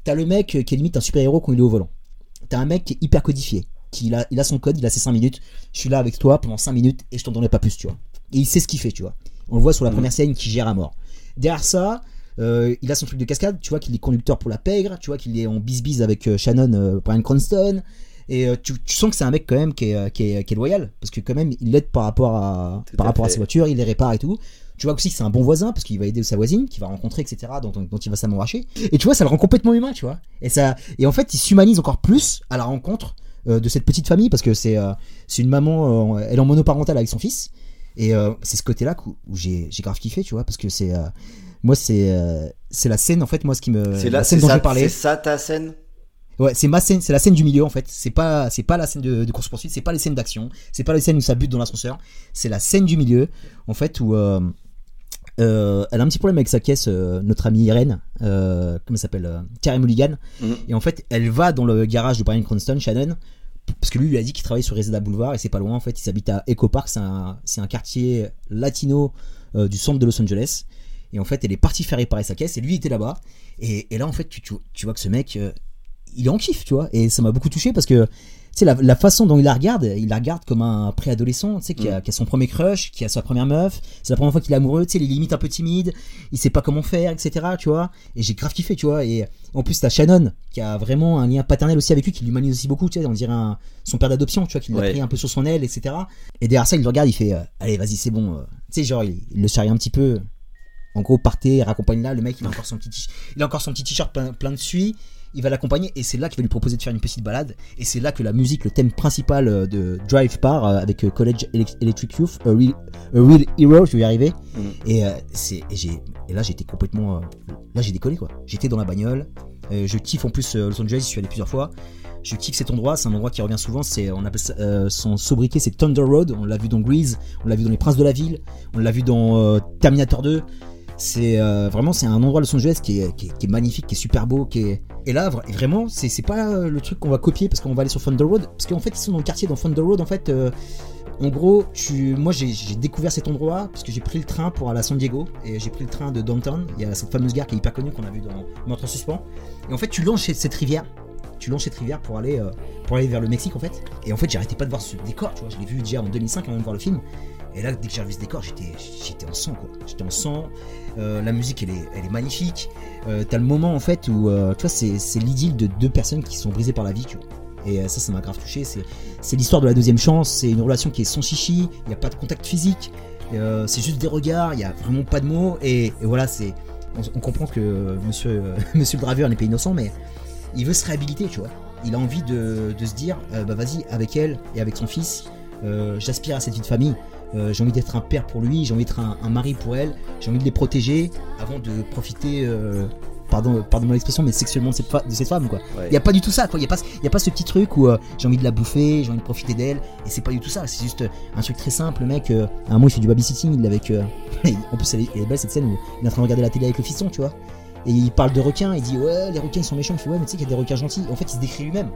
t'as le mec qui est limite un super héros quand il est au volant. T'as un mec qui est hyper codifié qui il a, il a son code il a ses 5 minutes. Je suis là avec toi pendant 5 minutes et je t'en donnerai pas plus tu vois. Et il sait ce qu'il fait tu vois. On le voit sur la première scène qui gère à mort. Derrière ça euh, il a son truc de cascade, tu vois qu'il est conducteur pour la pègre, tu vois qu'il est en bis-bis avec euh, Shannon, euh, Brian Cranston, et tu, tu sens que c'est un mec quand même qui est, qui est, qui est loyal, parce que quand même il l'aide par rapport à, Tout par à rapport à fait. ses voitures, il les répare et tout. Tu vois aussi que c'est un bon voisin, parce qu'il va aider sa voisine, qu'il va rencontrer, etc., dont, dont, il va s'amouracher. Et tu vois, ça le rend complètement humain, tu vois. Et, ça, et en fait, il s'humanise encore plus à la rencontre euh, de cette petite famille, parce que c'est euh, c'est une maman, euh, elle est en monoparentale avec son fils. Et c'est ce côté-là où, où j'ai grave kiffé, tu vois, parce que c'est. moi, c'est c'est la scène, en fait, moi, ce qui me. C'est là, scène dont ça, je parlais. c'est ça ta scène? Ouais, c'est ma scène, c'est la scène du milieu en fait. C'est pas, c'est pas la scène de, de course poursuite, c'est pas les scènes d'action, c'est pas les scènes où ça bute dans l'ascenseur. C'est la scène du milieu en fait où euh, euh, elle a un petit problème avec sa caisse, euh, notre amie Irène, euh, comment elle s'appelle, euh, Carey Mulligan. Mhm. Et en fait, elle va dans le garage de Brian Cranston, Shannon, parce que lui lui a dit qu'il travaille sur Reseda Boulevard et c'est pas loin en fait. Il s'habite à Echo Park, c'est un, un quartier latino euh, du centre de Los Angeles. Et en fait, elle est partie faire réparer sa caisse et lui il était là-bas. Et, et là en fait, tu, tu, tu vois que ce mec, euh, il est en kiff, tu vois. Et ça m'a beaucoup touché parce que sais, la, la façon dont il la regarde, il la regarde comme un préadolescent, tu sais, qui, a, qui a son premier crush, qui a sa première meuf, c'est la première fois qu'il est amoureux, tu sais, il est limite un peu timide, il sait pas comment faire, etc., tu vois. Et j'ai grave kiffé, tu vois. Et en plus, t'as Shannon, qui a vraiment un lien paternel aussi avec lui, qui l'humanise aussi beaucoup, tu sais, on dirait un- son père d'adoption, tu vois, qui l'a Ouais. pris un peu sur son aile, etc. Et derrière ça, il le regarde, il fait, euh, allez, vas-y, c'est bon. euh. Tu sais, genre, il, il le charrie un petit peu. En gros, partez, raccompagne là, le mec, il a encore son petit, t- il a encore son petit t-shirt plein, plein de suie. Il va l'accompagner et c'est là qu'il va lui proposer de faire une petite balade et c'est là que la musique, le thème principal euh, de Drive part euh, avec euh, College Elec- Electric Youth, A Real, A Real Hero, je vais y arriver. Mm. Et c'est j'ai et là j'étais complètement là j'ai décollé quoi. J'étais dans la bagnole, je kiffe en plus Los Angeles, j'y suis allé plusieurs fois. Je kiffe cet endroit, c'est un endroit qui revient souvent, c'est on appelle ça euh, son sobriquet c'est Thunder Road, on l'a vu dans Grease, on l'a vu dans Les Princes de la ville, on l'a vu dans euh, Terminator 2. C'est euh, vraiment un endroit Los Angeles qui est, qui, est, magnifique, qui est super beau, qui est et là vra- vraiment c'est pas le truc qu'on va copier parce qu'on va aller sur Thunder Road parce qu'en fait ils sont dans le quartier dans Thunder Road en fait euh, en gros, tu, moi j'ai découvert cet endroit parce que j'ai pris le train pour aller à San Diego et j'ai pris le train de downtown. Il y a cette fameuse gare qui est hyper connue qu'on a vue dans Meurtre en suspens. Et en fait, tu longes cette rivière, tu longes cette rivière pour aller euh, pour aller vers le Mexique en fait. Et en fait, j'arrêtais pas de voir ce décor. Tu je l'ai vu déjà en 2005 avant de voir le film. Et là, dès que j'ai revu ce décor, j'étais j'étais en sang quoi. J'étais en sang. Euh, la musique, elle est, elle est magnifique. Euh, T'as le moment en fait où euh, tu vois, c'est c'est l'idylle de deux personnes qui sont brisées par la vie. Tu vois. Et ça, ça m'a grave touché. C'est l'histoire de la deuxième chance, c'est une relation qui est sans chichi, il n'y a pas de contact physique, c'est juste des regards, il n'y a vraiment pas de mots, et, voilà, c'est. On, comprend que monsieur, (laughs) monsieur le driver n'est pas innocent, mais il veut se réhabiliter, tu vois. Il a envie de, se dire, bah vas-y, avec elle et avec son fils, euh, j'aspire à cette vie de famille. Euh, j'ai envie d'être un père pour lui, j'ai envie d'être un, un mari pour elle, j'ai envie de les protéger avant de profiter, euh, pardon, pardon l'expression, mais sexuellement de cette, de cette femme, quoi. Ouais. Il y a pas du tout ça. Il y a pas, il y a pas ce petit truc où euh, j'ai envie de la bouffer, j'ai envie de profiter d'elle, et c'est pas du tout ça. C'est juste euh, un truc très simple. Le mec, euh, à un moment, il fait du babysitting, il est avec. euh, (laughs) en plus, elle est, elle est belle cette scène où il est en train de regarder la télé avec le fiston, tu vois. Et il parle de requins, il dit ouais, les requins ils sont méchants. Il fait ouais, mais tu sais qu'il y a des requins gentils. En fait, il se décrit lui-même.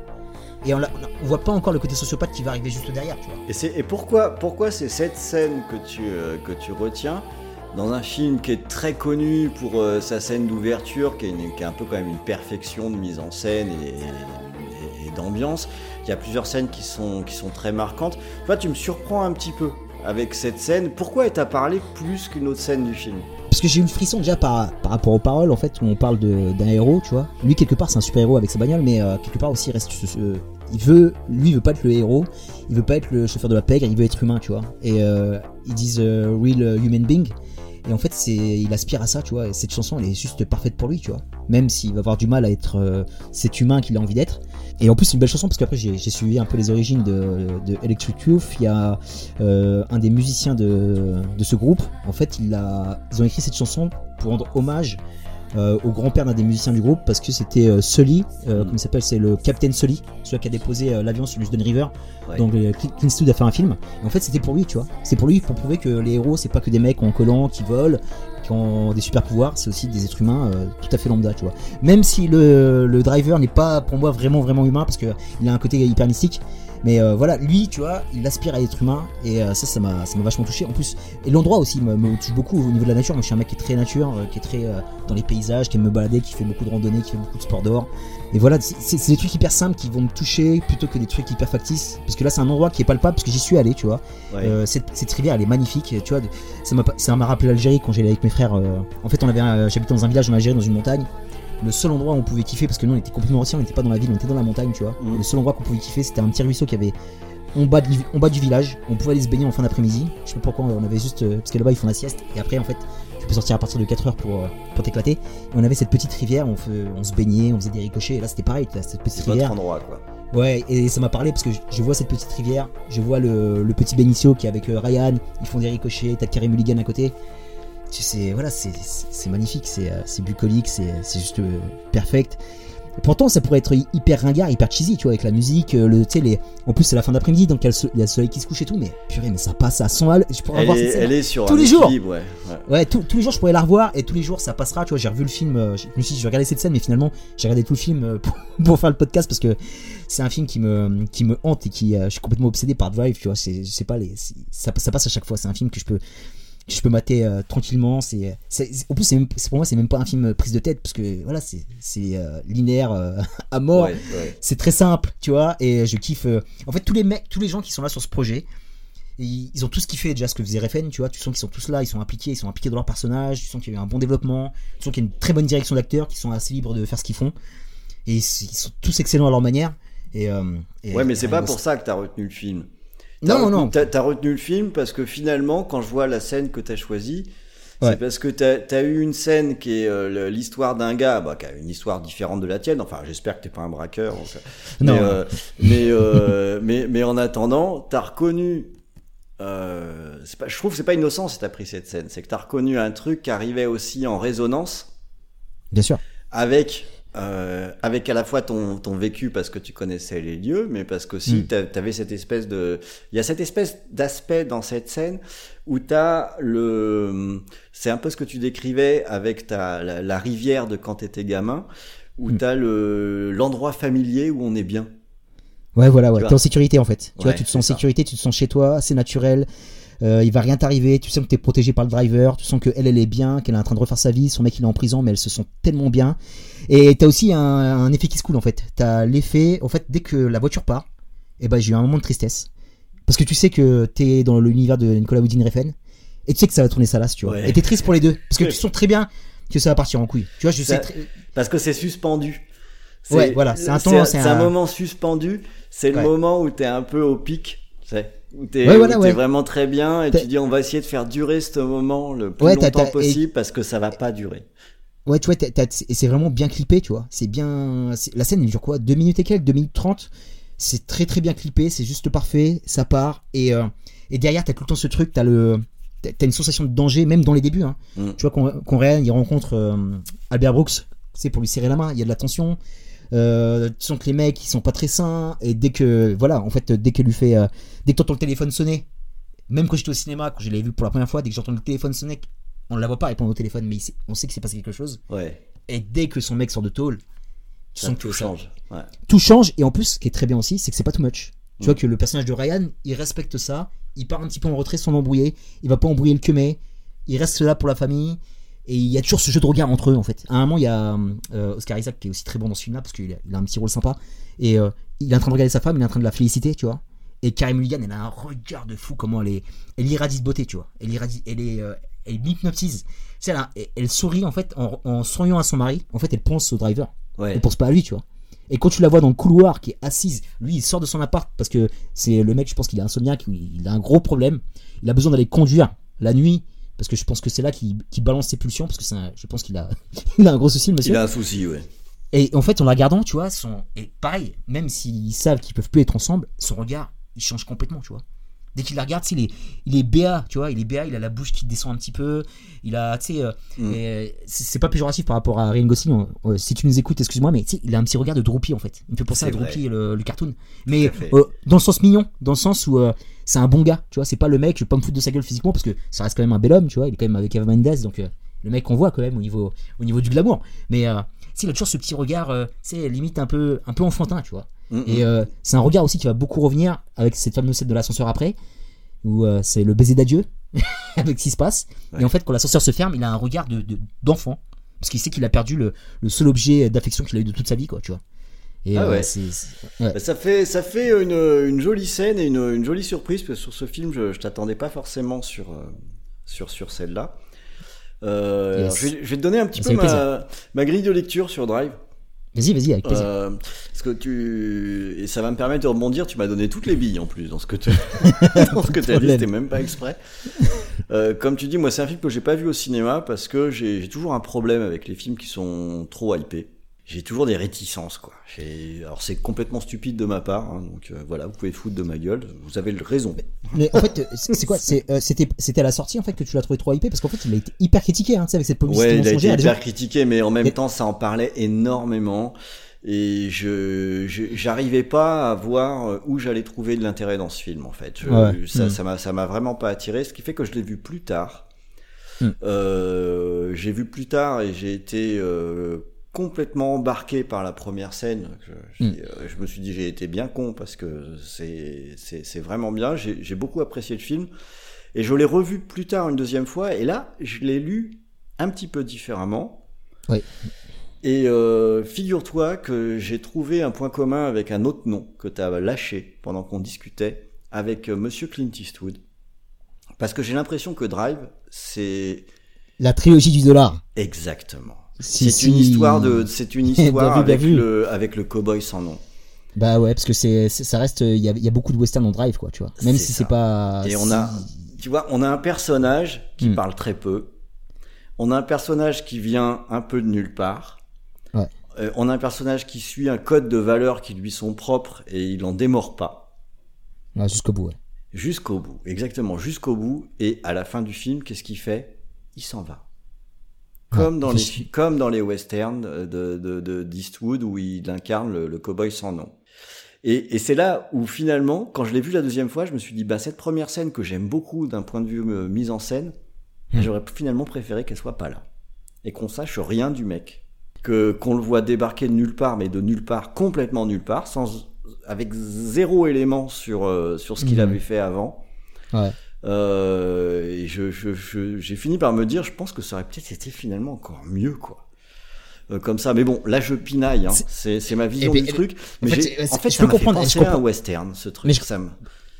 Et on, l'a- voit pas encore le côté sociopathe qui va arriver juste derrière, tu vois. Et, et pourquoi, pourquoi c'est cette scène que tu, euh, que tu retiens dans un film qui est très connu pour euh, sa scène d'ouverture, qui, qui est un peu quand même une perfection de mise en scène et d'ambiance. Il y a plusieurs scènes qui sont, qui sont très marquantes. Toi, tu me surprends un petit peu avec cette scène. Pourquoi elle t'a parlé plus qu'une autre scène du film? Parce que j'ai eu le frisson déjà par, rapport aux paroles, en fait, où on parle d'un héros, tu vois. Lui, quelque part, c'est un super héros avec sa bagnole, mais euh, quelque part aussi, il reste. euh, il veut, lui, veut pas être le héros, il veut pas être le chauffeur de la pègre, il veut être humain, tu vois. Et euh, ils disent euh, real human being. Et en fait, c'est, il aspire à ça, tu vois. Et cette chanson, elle est juste parfaite pour lui, tu vois. Même s'il va avoir du mal à être euh, cet humain qu'il a envie d'être. Et en plus, c'est une belle chanson parce qu'après, j'ai, suivi un peu les origines de, Electric Youth. Il y a euh, un des musiciens de, de ce groupe. En fait, il a, ils ont écrit cette chanson pour rendre hommage euh, au grand-père d'un des musiciens du groupe parce que c'était euh, Sully, euh, comment il s'appelle C'est le Captain Sully, celui qui a déposé l'avion sur l'Houston River. Ouais. Donc Clint Eastwood a fait un film. Et en fait, c'était pour lui, tu vois. C'est pour lui pour prouver que les héros, c'est pas que des mecs en collant qui volent, qui ont des super pouvoirs, c'est aussi des êtres humains tout à fait lambda, tu vois. Même si le, le driver n'est pas pour moi vraiment vraiment humain parce que il a un côté hyper mystique. Mais euh, voilà, lui, tu vois, il aspire à être humain et euh, ça, ça m'a, ça m'a vachement touché. En plus, et l'endroit aussi me, me touche beaucoup au niveau de la nature. Moi, je suis un mec qui est très nature, euh, qui est très dans les paysages, qui aime me balader, qui fait beaucoup de randonnées, qui fait beaucoup de sport dehors. Et voilà, c'est, des trucs hyper simples qui vont me toucher plutôt que des trucs hyper factices. Parce que là, c'est un endroit qui est palpable parce que j'y suis allé, tu vois. Ouais. Cette, cette rivière, elle est magnifique. Tu vois, ça m'a, pas- ça m'a rappelé l'Algérie quand j'allais avec mes frères. en fait, on avait, un- j'habitais dans un village en Algérie, dans une montagne. Le seul endroit où on pouvait kiffer, parce que nous on était complètement anciens, on n'était pas dans la ville, on était dans la montagne, tu vois. Mhm. Le seul endroit qu'on pouvait kiffer, c'était un petit ruisseau qui avait en bas, de, en bas du village. On pouvait aller se baigner en fin d'après-midi. Je sais pas pourquoi, on avait juste. euh, parce que là-bas ils font la sieste. Et après, en fait, tu peux sortir à partir de 4h pour, euh, pour t'éclater. Et on avait cette petite rivière, on, fait- on se baignait, on faisait des ricochets. Et là, c'était pareil, cette petite votre rivière. endroit, quoi. Ouais, et ça m'a parlé parce que je, vois cette petite rivière, je vois le, le petit Benicio qui est avec euh, Ryan, ils font des ricochets, t'as Carey Mulligan à côté. Sais, voilà, c'est c'est- c'est magnifique, c'est euh, c'est bucolique, c'est c'est juste euh, perfect. Pourtant, ça pourrait être hy- hyper ringard, hyper cheesy, tu vois, avec la musique, euh, le, tu sais, les... en plus c'est la fin d'après-midi, donc il y, a le so- il y a le soleil qui se couche et tout, mais purée, mais ça passe à 100 à Je pourrais Elle voir est, cette scène. elle est sur Tous les jours. ouais. ouais. Ouais, tous tous les jours je pourrais la revoir et tous les jours ça passera. Tu vois, j'ai revu le film. Je me suis dit, je vais regarder cette scène, mais finalement, j'ai regardé tout le film (laughs) pour, pour faire le podcast parce que c'est un film qui me, qui me hante et qui, je suis complètement obsédé par Drive. Tu vois, c'est, je sais pas, les, c'est- ça, ça passe à chaque fois. C'est un film que je peux, je peux mater euh, tranquillement. C'est, en plus, même- pour moi, c'est même pas un film prise de tête parce que voilà, c'est, euh, linéaire euh, (laughs) à mort Ouais, ouais. c'est très simple, tu vois, et je kiffe. euh, En fait, tous les mecs, tous les gens qui sont là sur ce projet, ils, ils ont tous kiffé déjà ce que faisait Refn, tu vois. Tu sens qu'ils sont tous là, ils sont impliqués, ils sont impliqués dans leur personnage. Tu sens qu'il y a eu un bon développement, tu sens qu'il y a une très bonne direction d'acteurs, qui sont assez libres de faire ce qu'ils font, et ils, ils sont tous excellents à leur manière. Et, euh, et- Ouais, mais c'est pas pour ça que t'as retenu le film. T'as Non, retenu- non. T'as, t'as retenu le film parce que finalement, quand je vois la scène que t'as choisie, Ouais. C'est parce que t'as as eu une scène qui est euh, l'histoire d'un gars, bah, qui a une histoire différente de la tienne. Enfin, j'espère que t'es pas un braqueur. Non. Mais, euh, mais, euh, (laughs) mais, mais en attendant, t'as reconnu. Euh, pas, je trouve que c'est pas innocent si t'as pris cette scène. C'est que t'as reconnu un truc qui arrivait aussi en résonance Bien sûr. avec euh, avec à la fois ton, ton vécu parce que tu connaissais les lieux, mais parce qu'aussi Mm. tu avais cette espèce de, il y a cette espèce d'aspect dans cette scène où t'as le, c'est un peu ce que tu décrivais avec ta la, la rivière de quand t'étais gamin, où Mm. t'as le l'endroit familier où on est bien. Ouais, voilà, ouais. T'es en sécurité en fait. Tu Ouais, vois, tu te sens en sécurité, tu te sens chez toi, c'est naturel. Euh, il va rien t'arriver, tu sens que t'es protégé par le driver, tu sens que elle, elle est bien, qu'elle est en train de refaire sa vie, son mec il est en prison, mais elles se sont tellement bien. Et t'as aussi un, un effet qui se coule en fait. T'as l'effet, en fait, dès que la voiture part, et ben j'ai eu un moment de tristesse. Parce que tu sais que t'es dans l'univers de Nicolas Winding Refn, et tu sais que ça va tourner sa lasse, tu vois. Ouais. Et t'es triste pour les deux, parce que tu sens très bien que ça va partir en couille. Tu vois, je Ça- sais très- Parce que c'est suspendu. C'est- Ouais, voilà, c'est un temps, C'est c'est c'est un... un- moment suspendu. C'est Ouais. le moment où t'es un peu au pic. tu sais, Où t'es Ouais, voilà, vraiment très bien et T'as- tu dis on va essayer de faire durer ce moment le plus Ouais, longtemps possible parce que ça va pas durer. Ouais, tu vois, et c'est vraiment bien clippé, tu vois. C'est bien. La scène, elle dure quoi? 2 minutes et quelques? 2 minutes 30 C'est très très bien clippé, c'est juste parfait, ça part. Et, euh, et derrière, t'as tout le temps ce truc, t'as le. T'as une sensation de danger, même dans les débuts. Hein. Mm. Tu vois, qu'on qu'on réel, il rencontre euh, Albert Brooks, c'est pour lui serrer la main, il y a de la tension. Euh, tu sens que les mecs, ils sont pas très sains. Et dès que. Voilà, en fait, dès qu'elle lui fait. euh, dès que t'entends le téléphone sonner, même quand j'étais au cinéma, quand je l'avais vu pour la première fois, dès que j'entends le téléphone sonner, on ne la voit pas répondre au téléphone, mais sait- on sait qu'il s'est passé quelque chose. Ouais. Et dès que son mec sort de tôle, tu Ça sens que tout change. Ouais. tout change. Et en plus, ce qui est très bien aussi, c'est que c'est pas too much. Tu Mm. vois que le personnage de Ryan, il respecte ça. Il part un petit peu en retrait sans l'embrouiller. Il va pas embrouiller le quemet. Il reste là pour la famille. Et il y a toujours ce jeu de regard entre eux, en fait. À un moment, il y a euh, Oscar Isaac qui est aussi très bon dans ce film-là parce qu'il a, il a un petit rôle sympa. Et euh, il est en train de regarder sa femme, il est en train de la féliciter, tu vois. Et Carey Mulligan, elle a un regard de fou, comment elle est. Elle irradie de beauté, tu vois. Elle irradie, elle est. euh, elle hypnotise. Tu sais, elle, sourit, en fait, en, en souriant à son mari. En fait, elle pense au driver. Ouais. Elle pense pas à lui, tu vois. Et quand tu la vois dans le couloir qui est assise, lui il sort de son appart parce que c'est le mec, je pense qu'il a insomniaque, il a un gros problème. Il a besoin d'aller conduire la nuit parce que je pense que c'est là qu'il balance ses pulsions parce que un- je pense qu'il a, (laughs) il a un gros souci, le monsieur. Il a un souci, ouais. Et en fait, en la regardant, tu vois, son et pareil, même s'ils savent qu'ils peuvent plus être ensemble, son regard il change complètement, tu vois. Dès qu'il la regarde, il est, il est béat, tu vois, il est béat, il a la bouche qui descend un petit peu, il a, tu sais, euh, Mm. c'est c'est pas péjoratif par rapport à Ryan Gosling, euh, si tu nous écoutes, excuse-moi, mais il a un petit regard de Droopy en fait. Il me fait penser à C'est. Droopy, le, le cartoon. Mais euh, dans le sens mignon, dans le sens où c'est un bon gars, tu vois, c'est pas le mec, je vais pas me foutre de sa gueule physiquement parce que ça reste quand même un bel homme, tu vois, il est quand même avec Eva Mendes, donc le mec qu'on voit quand même au niveau, au niveau du glamour. Mais tu sais, il a toujours ce petit regard, sais, limite un peu, un peu enfantin, tu vois. Et euh, c'est un regard aussi qui va beaucoup revenir avec cette fameuse scène de l'ascenseur après, où euh, c'est le baiser d'adieu (laughs) avec ce qui se passe. Ouais. Et en fait, quand l'ascenseur se ferme, il a un regard de de- d'enfant. parce qu'il sait qu'il a perdu le, le seul objet d'affection qu'il a eu de toute sa vie, quoi, tu vois. Et Ah euh, ouais. Bah, Ça fait, ça fait une, une jolie scène et une, une jolie surprise parce que sur ce film, je, je t'attendais pas forcément sur, sur, sur celle-là. Euh, Yes. alors, je, vais, je vais te donner un petit peu ma, ma grille de lecture sur Drive. Vas-y, vas-y, avec plaisir. Euh, parce que tu et ça va me permettre de rebondir. Tu m'as donné toutes les billes en plus dans ce que tu (laughs) dans ce que tu as dit. C'était même pas exprès. Euh, comme tu dis, moi c'est un film que j'ai pas vu au cinéma parce que j'ai toujours un problème avec les films qui sont trop hypés. J'ai toujours des réticences quoi. Alors c'est complètement stupide de ma part. hein, donc euh, voilà, vous pouvez foutre de ma gueule. Vous avez le raison. Mais en fait, c'est c'est quoi? Euh, C'était c'était à la sortie en fait que tu l'as trouvé trop hypé? Parce qu'en fait il a été hyper critiqué hein, tu sais, avec cette publicité Ouais, il a été hyper gens- critiqué, mais en même Mais- temps, ça en parlait énormément. Et je, j'arrivais pas à voir euh, où j'allais trouver de l'intérêt dans ce film, en fait. Je- Ouais. Ça, ça m'a, ça m'a vraiment pas attiré, ce qui fait que je l'ai vu plus tard. Mm. Euh, j'ai vu plus tard et j'ai été euh, complètement embarqué par la première scène. Je, Mm. euh, je me suis dit j'ai été bien con parce que c'est, vraiment bien. J'ai, j'ai beaucoup apprécié le film et je l'ai revu plus tard une deuxième fois et là je l'ai lu un petit peu différemment. Oui. Et euh, figure-toi que j'ai trouvé un point commun avec un autre nom que tu as lâché pendant qu'on discutait avec euh, Monsieur Clint Eastwood. Parce que j'ai l'impression que Drive, c'est La trilogie du dollar. exactement. Si, c'est une histoire de, c'est une (laughs) histoire vu, avec le, avec le cowboy sans nom. Bah ouais, parce que c'est, ça reste, il y a, il y a beaucoup de western en drive quoi, tu vois. Même C'est si c'est pas. Et on a, tu vois, on a un personnage qui Hmm. parle très peu, on a un personnage qui vient un peu de nulle part. Ouais. Euh, on a un personnage qui suit un code de valeurs qui lui sont propres et il en démord pas. Ouais, jusqu'au bout, ouais. Jusqu'au bout, exactement, jusqu'au bout. Et à la fin du film, qu'est-ce qu'il fait? Il s'en va. Comme, Ouais, dans les, comme dans les westerns de, de, de- d'Eastwood où il incarne le, le cowboy sans nom. Et, et c'est là où finalement, quand je l'ai vu la deuxième fois, je me suis dit, bah, cette première scène que j'aime beaucoup d'un point de vue euh, mise en scène, Hmm. j'aurais finalement préféré qu'elle soit pas là. Et qu'on sache rien du mec. Que, qu'on le voit débarquer de nulle part, mais de nulle part, complètement nulle part, sans, avec zéro élément sur, euh, sur ce qu'il Mhm. avait fait avant. Ouais. Euh, et je, je, je- j'ai fini par me dire, je pense que ça aurait peut-être été finalement encore mieux, quoi. Euh, comme ça, mais bon, là je pinaille, hein. C'est- c'est, c'est ma vision Eh ben, du eh ben, truc. en Mais fait, c'est- en fait, je ça peux comprendre, à un western, ce truc. Mais je- ça me-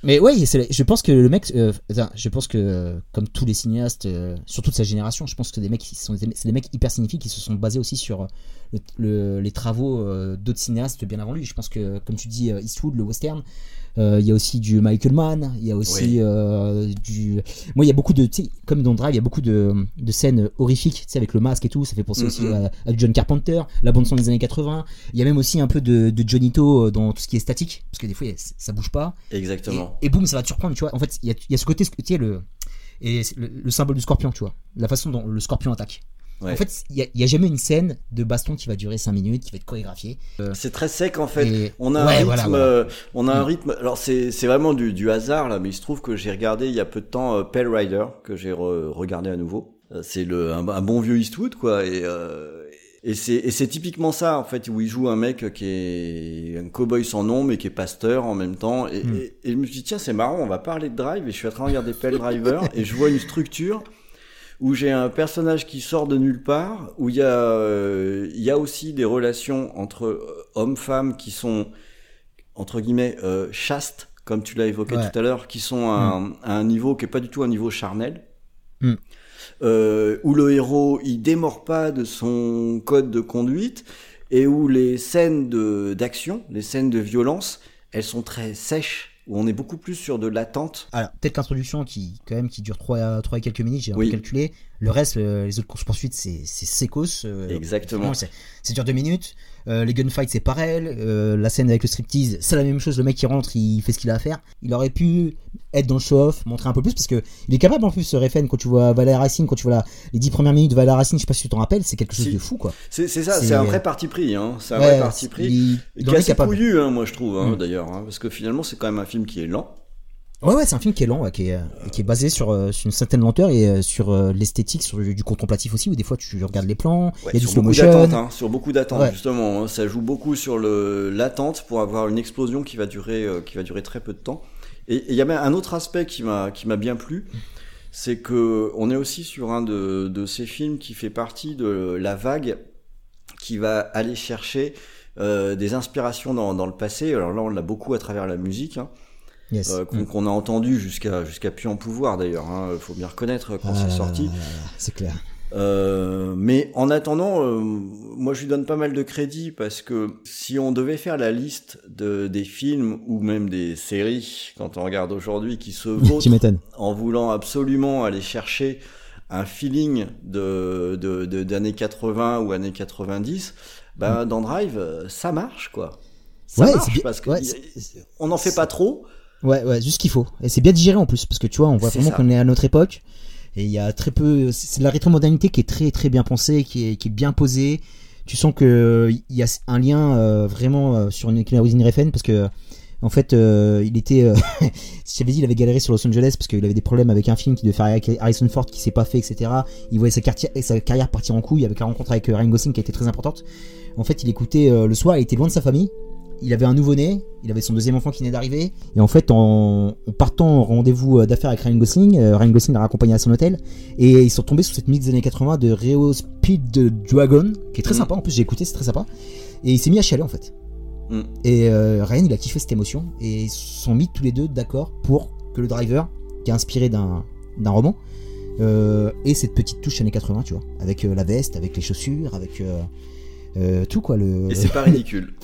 Mais ouais, c'est- je pense que le mec, euh, je pense que euh, comme tous les cinéastes, euh, surtout de sa génération, je pense que des mecs, sont des, c'est des mecs hyper signifiques qui se sont basés aussi sur le- le- les travaux d'autres cinéastes bien avant lui. Je pense que, comme tu dis, Eastwood, le western, il y a aussi du Michael Mann, il y a aussi Oui. euh, du. Moi, il y a beaucoup de, comme dans Drive, il y a beaucoup de, de scènes horrifiques, tu sais, avec le masque et tout. Ça fait penser aussi à, à John Carpenter, la bande son des années 80. Il y a même aussi un peu de, de Johnny To euh, dans tout ce qui est statique, parce que des fois, ça bouge pas. Exactement. Et, et boum, ça va te surprendre, tu vois. En fait, il y a, il y a ce côté, tu sais, le, et le symbole du scorpion, tu vois. La façon dont le scorpion attaque. Ouais. En fait, il y, a, jamais une scène de baston qui va durer 5 minutes, qui va être chorégraphiée. C'est très sec en fait. Et- On a un rythme, voilà, voilà. euh, on a un Mm. rythme. Alors c'est c'est vraiment du, du hasard là, mais il se trouve que j'ai regardé il y a peu de temps euh, Pale Rider que j'ai re- regardé à nouveau. Euh, C'est le un, un bon vieux Eastwood quoi et euh, et c'est et c'est typiquement ça en fait où il joue un mec qui est un cowboy sans nom mais qui est pasteur en même temps et, Mm. et, et je me suis dit tiens c'est marrant on va parler de Drive et je suis en train de regarder Pale Driver et je vois une structure où j'ai un personnage qui sort de nulle part, où il y a, euh, il y a aussi des relations entre euh, hommes-femmes qui sont, entre guillemets, euh, chastes, comme tu l'as évoqué Ouais. tout à l'heure, qui sont à, un- à un niveau qui est pas du tout un niveau charnel. Mm. Euh, où le héros il démord pas de son code de conduite et où les scènes d'action, les scènes de violence, elles sont très sèches, où on est beaucoup plus sur de l'attente. Alors, peut-être l'introduction qui, quand même, qui dure 3, trois et quelques minutes, j'ai Oui. calculé. Le reste, euh, les autres courses poursuites, c'est, c'est sécos. euh, Exactement. c'est, dure deux minutes. Euh, les gunfights, c'est pareil. Euh, la scène avec le striptease, c'est la même chose. Le mec qui rentre, il fait ce qu'il a à faire. Il aurait pu être dans le show-off, montrer un peu plus, parce que il est capable en plus, ce Refn, quand tu vois Valérie Racine, quand tu vois la- les dix premières minutes de Valérie Racine, je sais pas si tu t'en rappelles, c'est quelque chose de fou, quoi. C'est ça, C'est- un vrai parti pris, hein. C'est un Ouais, vrai parti pris. Il, il est assez couillu, hein, moi je trouve, hein, Mm. d'ailleurs, hein, parce que finalement c'est quand même un film qui est lent. Ouais, ouais, c'est un film qui est lent, ouais, qui, est, euh, qui est basé sur, euh, sur une certaine lenteur et euh, sur euh, l'esthétique, sur du, contemplatif aussi, où des fois tu regardes les plans, Ouais, il y a du slow motion. hein, sur beaucoup d'attentes Ouais. justement. hein. ça joue beaucoup sur l'attente pour avoir une explosion qui va durer, qui va durer très peu de temps. Et il y avait un autre aspect qui m'a bien plu, c'est que on est aussi sur un de de ces films qui fait partie de la vague qui va aller chercher des inspirations dans, dans le passé. Alors là, on l'a beaucoup à travers la musique. Hein. Yes. euh, qu'on Mm. qu'on a entendu jusqu'à jusqu'à plus en pouvoir d'ailleurs. Hein, faut bien reconnaître quand Ah c'est sorti. là là là, C'est clair. Euh, mais en attendant, euh, moi je lui donne pas mal de crédit parce que si on devait faire la liste de, des films ou même des séries, quand on regarde aujourd'hui, qui se (laughs) vautrent en voulant absolument aller chercher un feeling de de- de- d'années 80 ou années 90, ben dans Drive, ça marche quoi. Ça Mm. Ouais, marche parce ouais, qu'on n'en fait pas trop. Ouais, ouais, juste ce qu'il faut. Et c'est bien digéré en plus, parce que tu vois, on voit vraiment qu'on est à notre époque. Et il y a très peu. C'est la rétromodernité qui est très très bien pensée, qui est, qui est bien posée. Tu sens que il y a un lien euh, vraiment euh, sur une Usine Refn, parce que en fait, euh, il était. (laughs) Je t'avais dit, il avait galéré sur Los Angeles parce qu'il avait des problèmes avec un film qui devait faire avec Harrison Ford qui s'est pas fait, etc. Il voyait sa, carrière sa carrière partir en couille avec la rencontre avec Ryan Gosling qui a été très importante. En fait, il écoutait le soir, il était loin de sa famille. Il avait un nouveau-né, il avait son deuxième enfant qui venait d'arriver. Et en fait, en, en partant au rendez-vous euh, d'affaires avec Ryan Gosling, euh, Ryan Gosling l'a raccompagné à son hôtel. Et ils sont tombés sur cette musique des années 80 de Reo Speed Dragon, qui est très Mhm. sympa. En plus, j'ai écouté, c'est très sympa. Et il s'est mis à chialer en fait. Mm. Et euh, Ryan, il a kiffé cette émotion. Et ils se sont mis tous les deux d'accord pour que le driver, qui est inspiré d'un roman, euh, ait cette petite touche années 80, tu vois. Avec euh, la veste, avec les chaussures, avec tout quoi. Le... Et c'est pas (laughs) ridicule.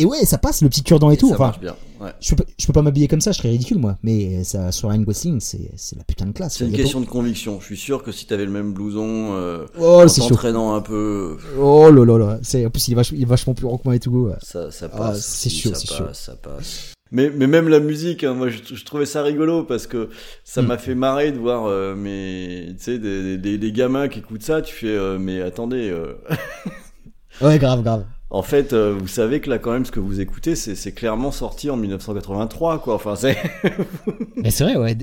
Et ouais, ça passe le petit cure-dent et, Et tout. ça Enfin, marche bien. Ouais. je peux, pas- je peux pas m'habiller comme ça, je serais ridicule moi. Mais ça, sur Ryan Gosling, c'est la putain de classe. C'est une question de conviction. Je suis sûr que si t'avais le même blouson, euh, Oh, en t'entraînant un peu, Oh là là là. C'est, en plus, il est, vachement, il est vachement plus gros que moi et tout. ça, ça Ah, passe. c'est Si, chaud, c'est chaud. Ça passe. Mais, mais même la musique, hein, moi je, je trouvais ça rigolo parce que ça Mm. m'a fait marrer de voir euh, mes, tu sais, des, des, des gamins qui écoutent ça. Tu fais, euh, mais attendez, euh, Ouais, grave, grave. En fait, euh, vous savez que là quand même ce que vous écoutez, c'est clairement sorti en 1983, quoi. Enfin, c'est (laughs) Mais c'est vrai, ouais.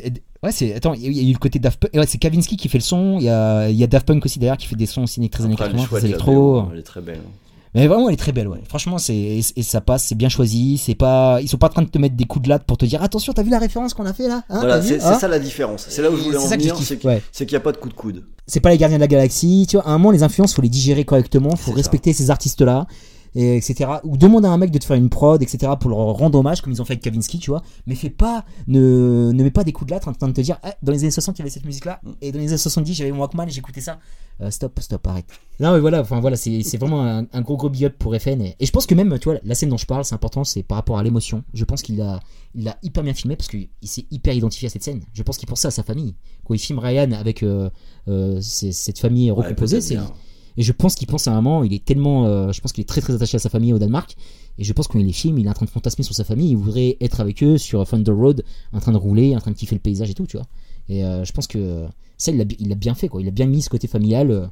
Ouais, c'est. Attends, il y a- il y a eu le côté Daft Punk. Ouais, c'est Kavinsky qui fait le son. Il y a, y a Daft Punk aussi d'ailleurs qui fait des sons aussi très années Après, elle est 80, chouette, très électro. Elle est très belle. hein. Mais vraiment, elle est très belle, ouais. Franchement, c'est et, et ça passe, c'est bien choisi. C'est pas, ils sont pas en train de te mettre des coups de latte pour te dire attention, t'as vu la référence qu'on a fait là hein, Voilà, c'est Hein ça la différence. C'est là où je voulais en venir, c'est ouais. qu'il n'y a pas de coup de coude. C'est pas les gardiens de la galaxie, tu vois. À un moment, les influences, faut les digérer correctement, faut respecter ces artistes-là, et etc. Ou demande à un mec de te faire une prod, etc. pour leur rendre hommage, comme ils ont fait avec Kavinsky, tu vois. Mais fais pas, ne, ne mets pas des coups de latte en train de te dire, Ah, dans les années 60, il y avait cette musique-là, et dans les années 70, j'avais mon Walkman et j'écoutais ça. Euh, stop, stop, arrête. Non, mais voilà, enfin voilà, c'est vraiment un, un gros gros big up pour FN. Et, et je pense que même, tu vois, la scène dont je parle, c'est important, c'est par rapport à l'émotion. Je pense qu'il a, il a hyper bien filmé parce qu'il s'est hyper identifié à cette scène. Je pense qu'il pensait à sa famille. Quand il filme Ryan avec euh, euh, cette famille recomposée, c'est. Et je pense qu'il pense à un moment, il est tellement, euh, je pense qu'il est très très attaché à sa famille au Danemark. Et je pense il les filme, il est en train de fantasmer sur sa famille. Il voudrait être avec eux sur Thunder Road, en train de rouler, en train de kiffer le paysage et tout, tu vois. Et euh, je pense que ça, il l'a bien fait, quoi. Il a bien mis ce côté familial. euh,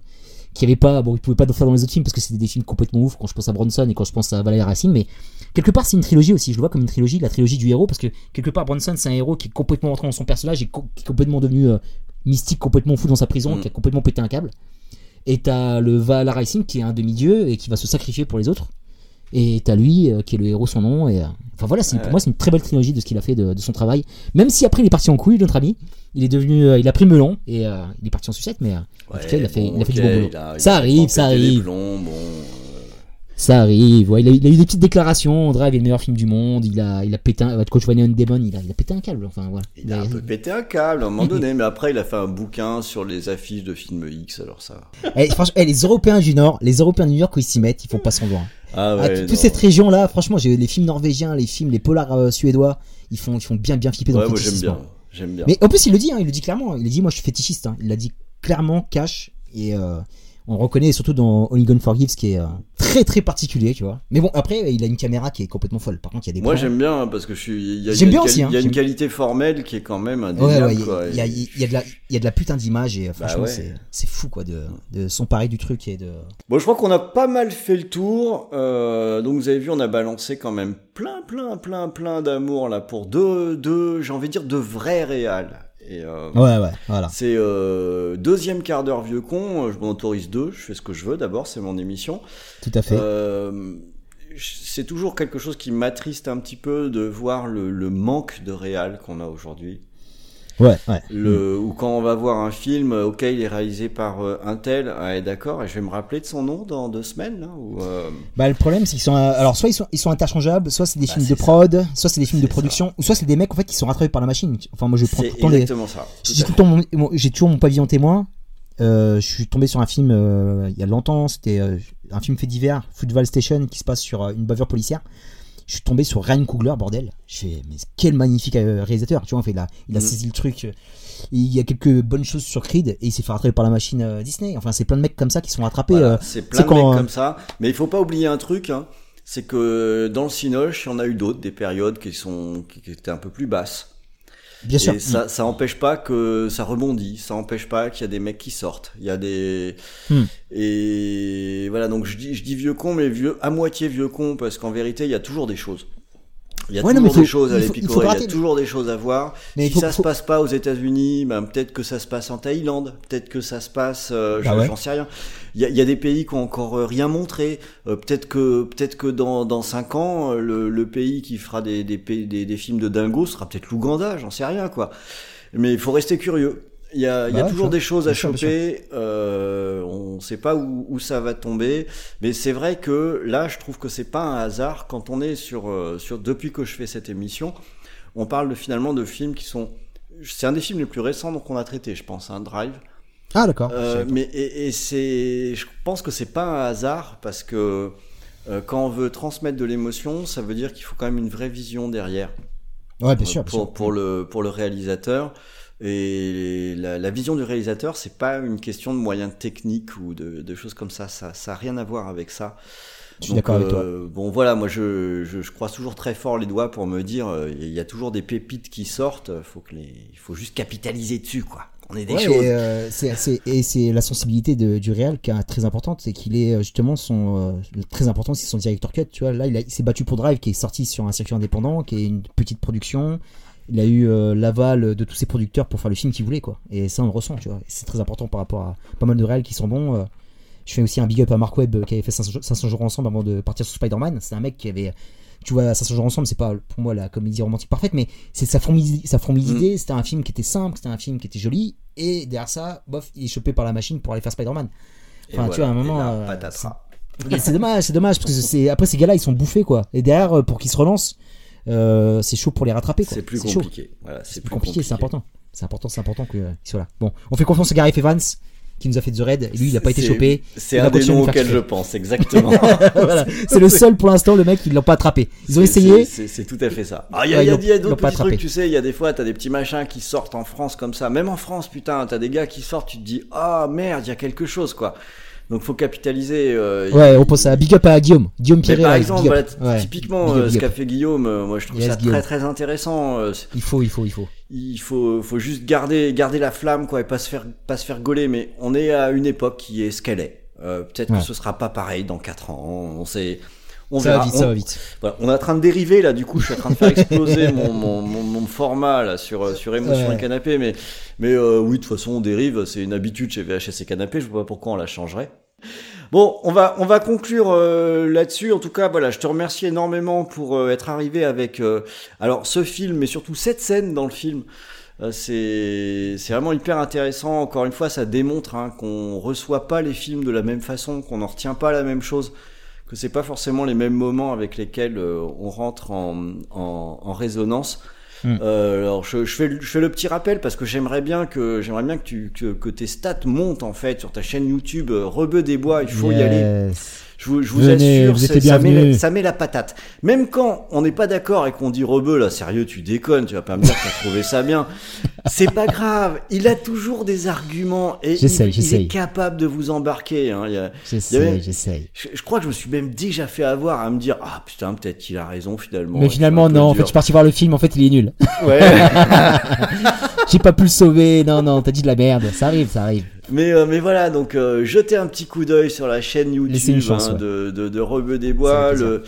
qui avait pas, bon, il pouvait pas le faire dans les autres films parce que c'était des films complètement ouf quand je pense à Bronson et quand je pense à Valerie Racine, mais quelque part c'est une trilogie aussi. Je le vois comme une trilogie, la trilogie du héros parce que quelque part Bronson c'est un héros qui est complètement rentré dans son personnage et qui est complètement devenu euh, mystique, complètement fou dans sa prison, Mm. qui a complètement pété un câble. Et t'as le Valhalla Racing qui est un demi-dieu et qui va se sacrifier pour les autres. Et t'as lui euh, qui est le héros sans nom. Et, euh, enfin voilà, c'est, pour moi c'est une très belle trilogie de ce qu'il a fait de, de son travail. Même si après il est parti en couille, notre ami. Il est devenu, euh, il a pris melon et il est parti en sucette, mais en tout cas il a fait, bon, il a fait du bon boulot. a- ça arrive, ça arrive, plombs, bon, ça arrive. Ouais, il, a, il a eu des petites déclarations. Drive est le meilleur film du monde. Il a, il a pété un, vois Neon Demon, il a, il a pété un câble. Enfin voilà. Il a un peu pété un câble à un moment donné, mais après il a fait un bouquin sur les affiches de films X, alors ça. Eh, franchement, eh, les Européens du Nord, les Européens du Nord quand ils s'y mettent, ils font pas semblant. Ah Ah, ouais, toute cette région là, franchement, j'ai les films norvégiens, les films, les polars euh, suédois, ils font, ils font bien bien flipper dans Ouais, le moi j'aime bien, j'aime bien. Mais en plus, il le dit, hein, il le dit clairement. Il a dit, moi, je suis fétichiste. hein. Il l'a dit clairement, cash. Et euh, on reconnaît surtout dans Only Gone Forgives, qui est euh, très très particulier, tu vois. Mais bon, après, il a une caméra qui est complètement folle. Par contre, il y a des Moi j'aime bien hein, parce que je suis. il y a- J'aime bien aussi, hein, Il y a une qualité formelle qui est quand même Ouais, ouais, il y a- quoi. il y, a, il y a de la, il y a de la putain d'image et euh, franchement, ouais. c'est, fou quoi de, de s'emparer du truc et de. Bon, je crois qu'on a pas mal fait le tour. Euh, donc vous avez vu, on a balancé quand même plein, plein, plein, plein d'amour là pour deux, deux, j'ai envie de dire de vrais réals. Et euh, Ouais, ouais, voilà. c'est euh, deuxième quart d'heure vieux con. Je m'en autorise deux. Je fais ce que je veux. D'abord, c'est mon émission. Tout à fait. Euh, c'est toujours quelque chose qui m'attriste un petit peu de voir le, le manque de réal qu'on a aujourd'hui. Ouais, ouais. Le, Ou quand on va voir un film, euh, ok, il est réalisé par euh, un tel, ah, d'accord, et je vais me rappeler de son nom dans deux semaines, là, ou, euh, Bah, le problème, c'est qu'ils sont. euh, Alors, soit ils sont, ils sont interchangeables, soit c'est des Bah, films de prod, soit c'est des films de production, ou soit c'est des mecs en fait qui sont rattrapés par la machine. Enfin, moi, je prends tout le temps les. exactement ça. J'ai à tout le temps mon- mon- j'ai toujours mon pavillon témoin. Je suis tombé sur un film il y a longtemps, c'était un film fait divers, Football Station, qui se passe sur une bavure policière. Je suis tombé sur Ryan Coogler, bordel. Je fais, mais quel magnifique euh, réalisateur, tu vois, en fait, il a, il a Mhm. saisi le truc. euh, Il y a quelques bonnes choses sur Creed et il s'est fait rattraper par la machine euh, Disney. Enfin, c'est plein de mecs comme ça qui sont rattrapés. Voilà, c'est plein de quand, mecs comme ça. Mais il faut pas oublier un truc, hein, c'est que dans le Cinoche, il y en a eu d'autres, des périodes qui sont qui étaient un peu plus basses. Bien sûr. Et ça, ça empêche pas que ça rebondit, ça empêche pas qu'il y a des mecs qui sortent. Il y a des Hmm. et voilà donc je dis je dis vieux con mais vieux à moitié vieux con parce qu'en vérité il y a toujours des choses. Il y a Ouais, non, toujours des choses à il faut- il y a toujours des choses à voir. Mais si faut- ça faut- se passe pas aux États-Unis, ben peut-être que ça se passe en Thaïlande, peut-être que ça se passe, euh, Bah ouais. j'en sais rien. Il y a, il y a des pays qui ont encore euh, rien montré. Euh, peut-être que peut-être que dans dans cinq ans, euh, le, le pays qui fera des des, des des films de dingo sera peut-être l'Ouganda, j'en sais rien quoi. Mais il faut rester curieux. Il y a, il y a Bah ouais, toujours des choses à choper. Euh, on sait pas où, où ça va tomber, mais c'est vrai que là, je trouve que c'est pas un hasard quand on est sur euh, sur depuis que je fais cette émission, on parle de, finalement de films qui sont. C'est un des films les plus récents donc on a traité, je pense, un Drive. Ah, d'accord. Euh, mais et, et c'est, je pense que c'est pas un hasard parce que euh, quand on veut transmettre de l'émotion, ça veut dire qu'il faut quand même une vraie vision derrière. Ouais, bien sûr. Bien pour, sûr. pour, le, pour le réalisateur. Et la, la, vision du réalisateur, c'est pas une question de moyens techniques ou de, de choses comme ça. Ça, ça a rien à voir avec ça. Je suis d'accord avec toi. Euh, bon, voilà, moi, je, je, je, croise toujours très fort les doigts pour me dire, il y a toujours des pépites qui sortent. Faut que les, il faut juste capitaliser dessus, quoi. On est des ouais, choses. Et, euh, c'est, et c'est la sensibilité de, du réel qui est très importante, c'est qu'il est justement son euh, très important, c'est son director cut. Tu vois, là, il s'est battu pour Drive, qui est sorti sur un circuit indépendant, qui est une petite production. Il a eu euh, l'aval de tous ses producteurs pour faire le film qu'il voulait, quoi. Et ça, on le ressent, tu vois. C'est très important par rapport à pas mal de réels qui sont bons. euh. je fais aussi un big up à Mark Webb qui avait fait 500, 500 jours ensemble avant de partir sur Spider-Man. C'est un mec qui avait tu vois 500 jours ensemble c'est pas pour moi la comédie romantique parfaite mais c'est sa fourmi sa d'idées c'était un film qui était simple c'était un film qui était joli et derrière ça bof il est chopé par la machine pour aller faire Spider-Man enfin tu vois à un moment là, euh, c'est- dommage c'est dommage parce que c'est après ces gars-là ils sont bouffés quoi et derrière euh, pour qu'ils se relancent euh, c'est chaud pour les rattraper C'est plus compliqué. Voilà, c'est plus plus compliqué c'est important c'est important c'est important qu'ils soient là bon on fait confiance à Gareth Evans qui nous a fait The Raid et lui il a pas été chopé C'est un des noms auxquels je pense, (laughs) exactement. voilà. c'est le seul pour l'instant le mec ils l'ont pas attrapé ils ont essayé c'est- tout à fait ça. Ah, il y a, Ouais, y y d'autres petits trucs, tu sais, il y a des fois, t'as des petits machins qui sortent en France comme ça. Même en France, putain, t'as des gars qui sortent, tu te dis, ah merde, il y a quelque chose, quoi. Donc faut capitaliser. euh, ouais il- on pense à Big Up à Guillaume Guillaume Pierret par exemple, voilà, Ouais. typiquement, Big up, euh, ce qu'a fait Guillaume, euh, moi je trouve Yes, ça Guillaume. très très intéressant. euh, il faut il faut il faut il faut, faut juste garder, garder la flamme, quoi, et pas se faire, pas se faire gauler. Mais on est à une époque qui est ce qu'elle est. Euh, Peut-être Ouais. que ce sera pas pareil dans 4 ans. On sait. On ça verra. va vite On- ça va vite voilà, on est en train de dériver là, du coup, je suis en train de faire exploser mon, mon, mon, mon format là sur sur émotion Ouais. et canapé, mais mais euh, oui, de toute façon, on dérive, c'est une habitude chez VHS et canapé. Je vois pas pourquoi on la changerait. Bon, on va on va conclure euh, là-dessus. En tout cas, voilà, je te remercie énormément pour euh, être arrivé avec euh, ce film, mais surtout cette scène dans le film. C'est vraiment hyper intéressant. Encore une fois, ça démontre hein, qu'on reçoit pas les films de la même façon, qu'on n'en retient pas la même chose, que c'est pas forcément les mêmes moments avec lesquels on rentre en, en, en résonance. Mm. Euh, alors je, je fais le- je fais le petit rappel parce que j'aimerais bien que j'aimerais bien que tu que, que tes stats montent en fait sur ta chaîne YouTube euh, Rebeu des Bois. Il faut y aller. Je vous, je vous Venez, assure, vous ça, met ça met la patate. Même quand on n'est pas d'accord et qu'on dit rebeu, là, sérieux, tu déconnes, tu vas pas me dire que t'as trouvé ça bien. (laughs) C'est pas grave. Il a toujours des arguments et il, est capable de vous embarquer. Hein. J'essaye j'essaye je, je crois que je me suis même déjà fait avoir à me dire, ah putain, peut-être qu'il a raison finalement. mais finalement non en fait je suis parti voir le film en fait il est nul Ouais. (laughs) j'ai pas pu le sauver non non t'as dit de la merde ça arrive ça arrive Mais, euh, mais voilà, donc euh, jetez un petit coup d'œil sur la chaîne une YouTube chance, hein, ouais. de, de, de Rebeu des Bois, le,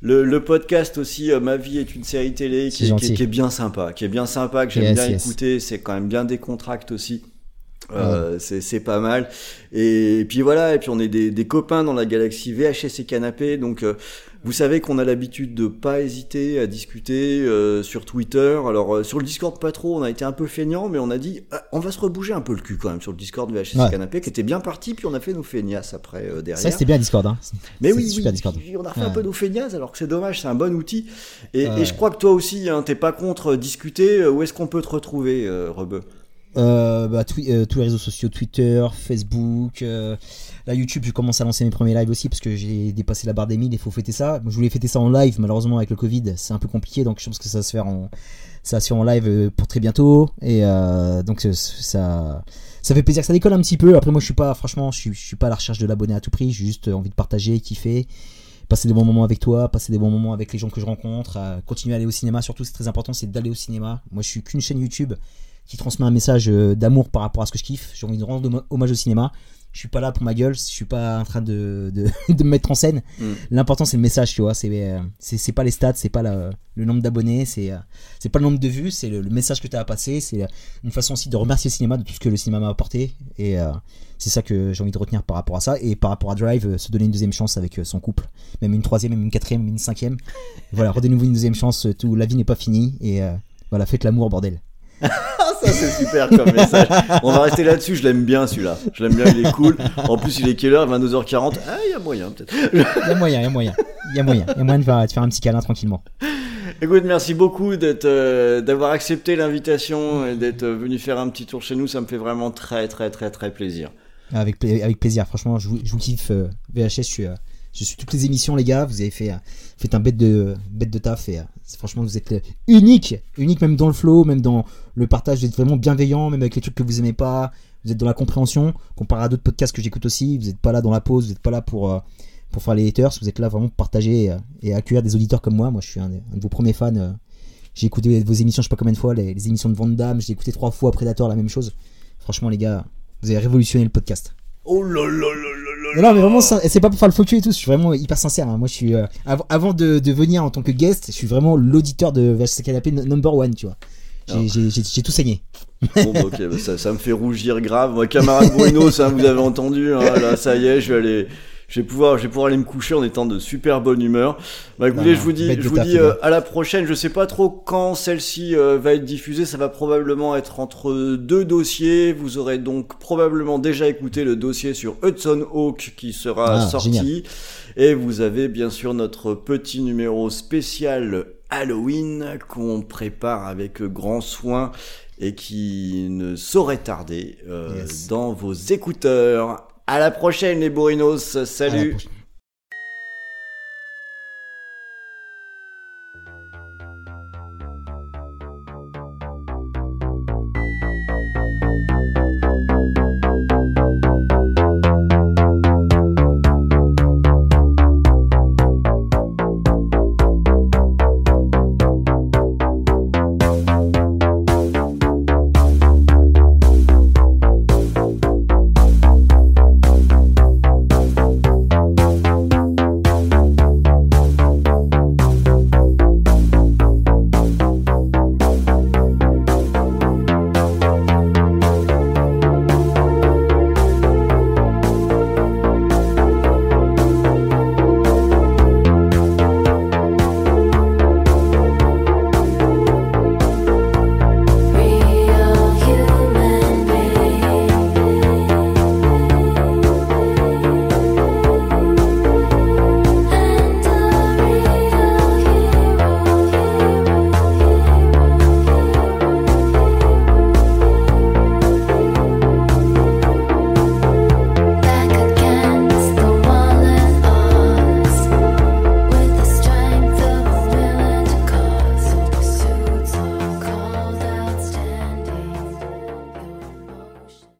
le, le podcast aussi, euh, Ma vie est une série télé, qui, est- qui, gentil. est- qui est bien sympa, qui est bien sympa, que j'aime Yes, bien yes. écouter, c'est quand même bien décontracté aussi. Euh, c'est c'est pas mal et, puis voilà et puis on est des, des copains dans la galaxie VHS et canapé donc euh, vous savez qu'on a l'habitude de pas hésiter à discuter euh, sur Twitter alors euh, sur le Discord pas trop on a été un peu feignant mais on a dit ah, on va se rebouger un peu le cul quand même sur le Discord VHS Ouais. canapé qui était bien parti puis on a fait nos feignasses après euh, derrière ça c'était bien Discord hein mais oui, super oui, Discord. on a fait un peu nos feignasses alors que c'est dommage, c'est un bon outil. Et, Ouais. et je crois que toi aussi, hein, t'es pas contre euh, discuter. euh, Où est-ce qu'on peut te retrouver, euh, Rebeu? Euh, bah, euh, tous les réseaux sociaux, Twitter, Facebook, euh, là YouTube, je commence à lancer mes premiers lives aussi parce que j'ai dépassé la barre des 1000 il faut fêter ça. Je voulais fêter ça en live, malheureusement avec le Covid, c'est un peu compliqué donc je pense que ça va se faire en, ça en live euh, pour très bientôt et euh, donc euh, ça, ça fait plaisir que ça décolle un petit peu. Après moi je suis pas, franchement, je suis, pas à la recherche de l'abonné à tout prix, j'ai juste envie de partager, kiffer. Passer des bons moments avec toi, passer des bons moments avec les gens que je rencontre, continuer à aller au cinéma, surtout c'est très important, c'est d'aller au cinéma. Moi je suis qu'une chaîne YouTube qui transmet un message d'amour par rapport à ce que je kiffe. J'ai envie de rendre hommage au cinéma. Je suis pas là pour ma gueule, je suis pas en train de, de, (laughs) de me mettre en scène. Mm. L'important c'est le message, tu vois. C'est euh, c'est c'est pas les stats, c'est pas la- le nombre d'abonnés, c'est euh, c'est pas le nombre de vues, c'est le, le message que tu as à passer. C'est une façon aussi de remercier le cinéma de tout ce que le cinéma m'a apporté. Et euh, c'est ça que j'ai envie de retenir par rapport à ça. Et par rapport à Drive, euh, se donner une deuxième chance avec euh, son couple, même une troisième, même une quatrième, même une cinquième. Voilà, redonnez-vous une deuxième chance. Tout, la vie n'est pas finie et voilà, faites l'amour, bordel. Ah, ça c'est super comme message. On va rester là-dessus. Je l'aime bien celui-là. Je l'aime bien. Il est cool. En plus, il est quelle heure? 22h40. Ah, il y a moyen peut-être. Il y a moyen, il y a moyen. Il y a moyen. Il y a moyen de faire, de faire un petit câlin tranquillement. Écoute, merci beaucoup d'être, euh, d'avoir accepté l'invitation et d'être venu faire un petit tour chez nous. Ça me fait vraiment très, très, très, très plaisir. Avec, avec plaisir. Franchement, je vous, je vous kiffe. euh, VHS, je suis, euh, Je suis toutes les émissions, les gars. Vous avez fait, euh, fait un bête de, bête de taf. Et euh, franchement, vous êtes euh, unique. Unique même dans le flow, même dans le partage. Vous êtes vraiment bienveillant, même avec les trucs que vous aimez pas. Vous êtes dans la compréhension. Comparé à d'autres podcasts que j'écoute aussi. Vous n'êtes pas là dans la pause. Vous n'êtes pas là pour, faire les haters. Vous êtes là vraiment pour partager et accueillir des auditeurs comme moi. Moi, je suis un, de vos premiers fans. J'ai écouté vos émissions, je sais pas combien de fois, les, émissions de Van Damme. J'ai écouté trois fois Predator, la même chose. Franchement, les gars, vous avez révolutionné le podcast. Oh là là là là là Non, mais vraiment, c'est pas pour faire le cul et tout, je suis vraiment hyper sincère. hein. Moi, je suis. euh, av- avant de, de venir en tant que guest, je suis vraiment l'auditeur de VHC Canapé number one, tu vois. J'ai- Ah. J'ai tout saigné. Bon, bah, ok, bah, ça, ça me fait rougir grave. Moi, camarade Bruno, ça vous avez entendu. hein, là, ça y est, je vais aller. Je vais pouvoir, je vais pouvoir aller me coucher en étant de super bonne humeur. Bah écoutez, je vous dis, je vous dis euh, à la prochaine. Je sais pas trop quand celle-ci euh, va être diffusée. Ça va probablement être entre deux dossiers. Vous aurez donc probablement déjà écouté le dossier sur Hudson Hawk qui sera Ah, sorti. génial. Et vous avez bien sûr notre petit numéro spécial Halloween qu'on prépare avec grand soin et qui ne saurait tarder euh, Yes. dans vos écouteurs. À la prochaine les bourrinos, salut.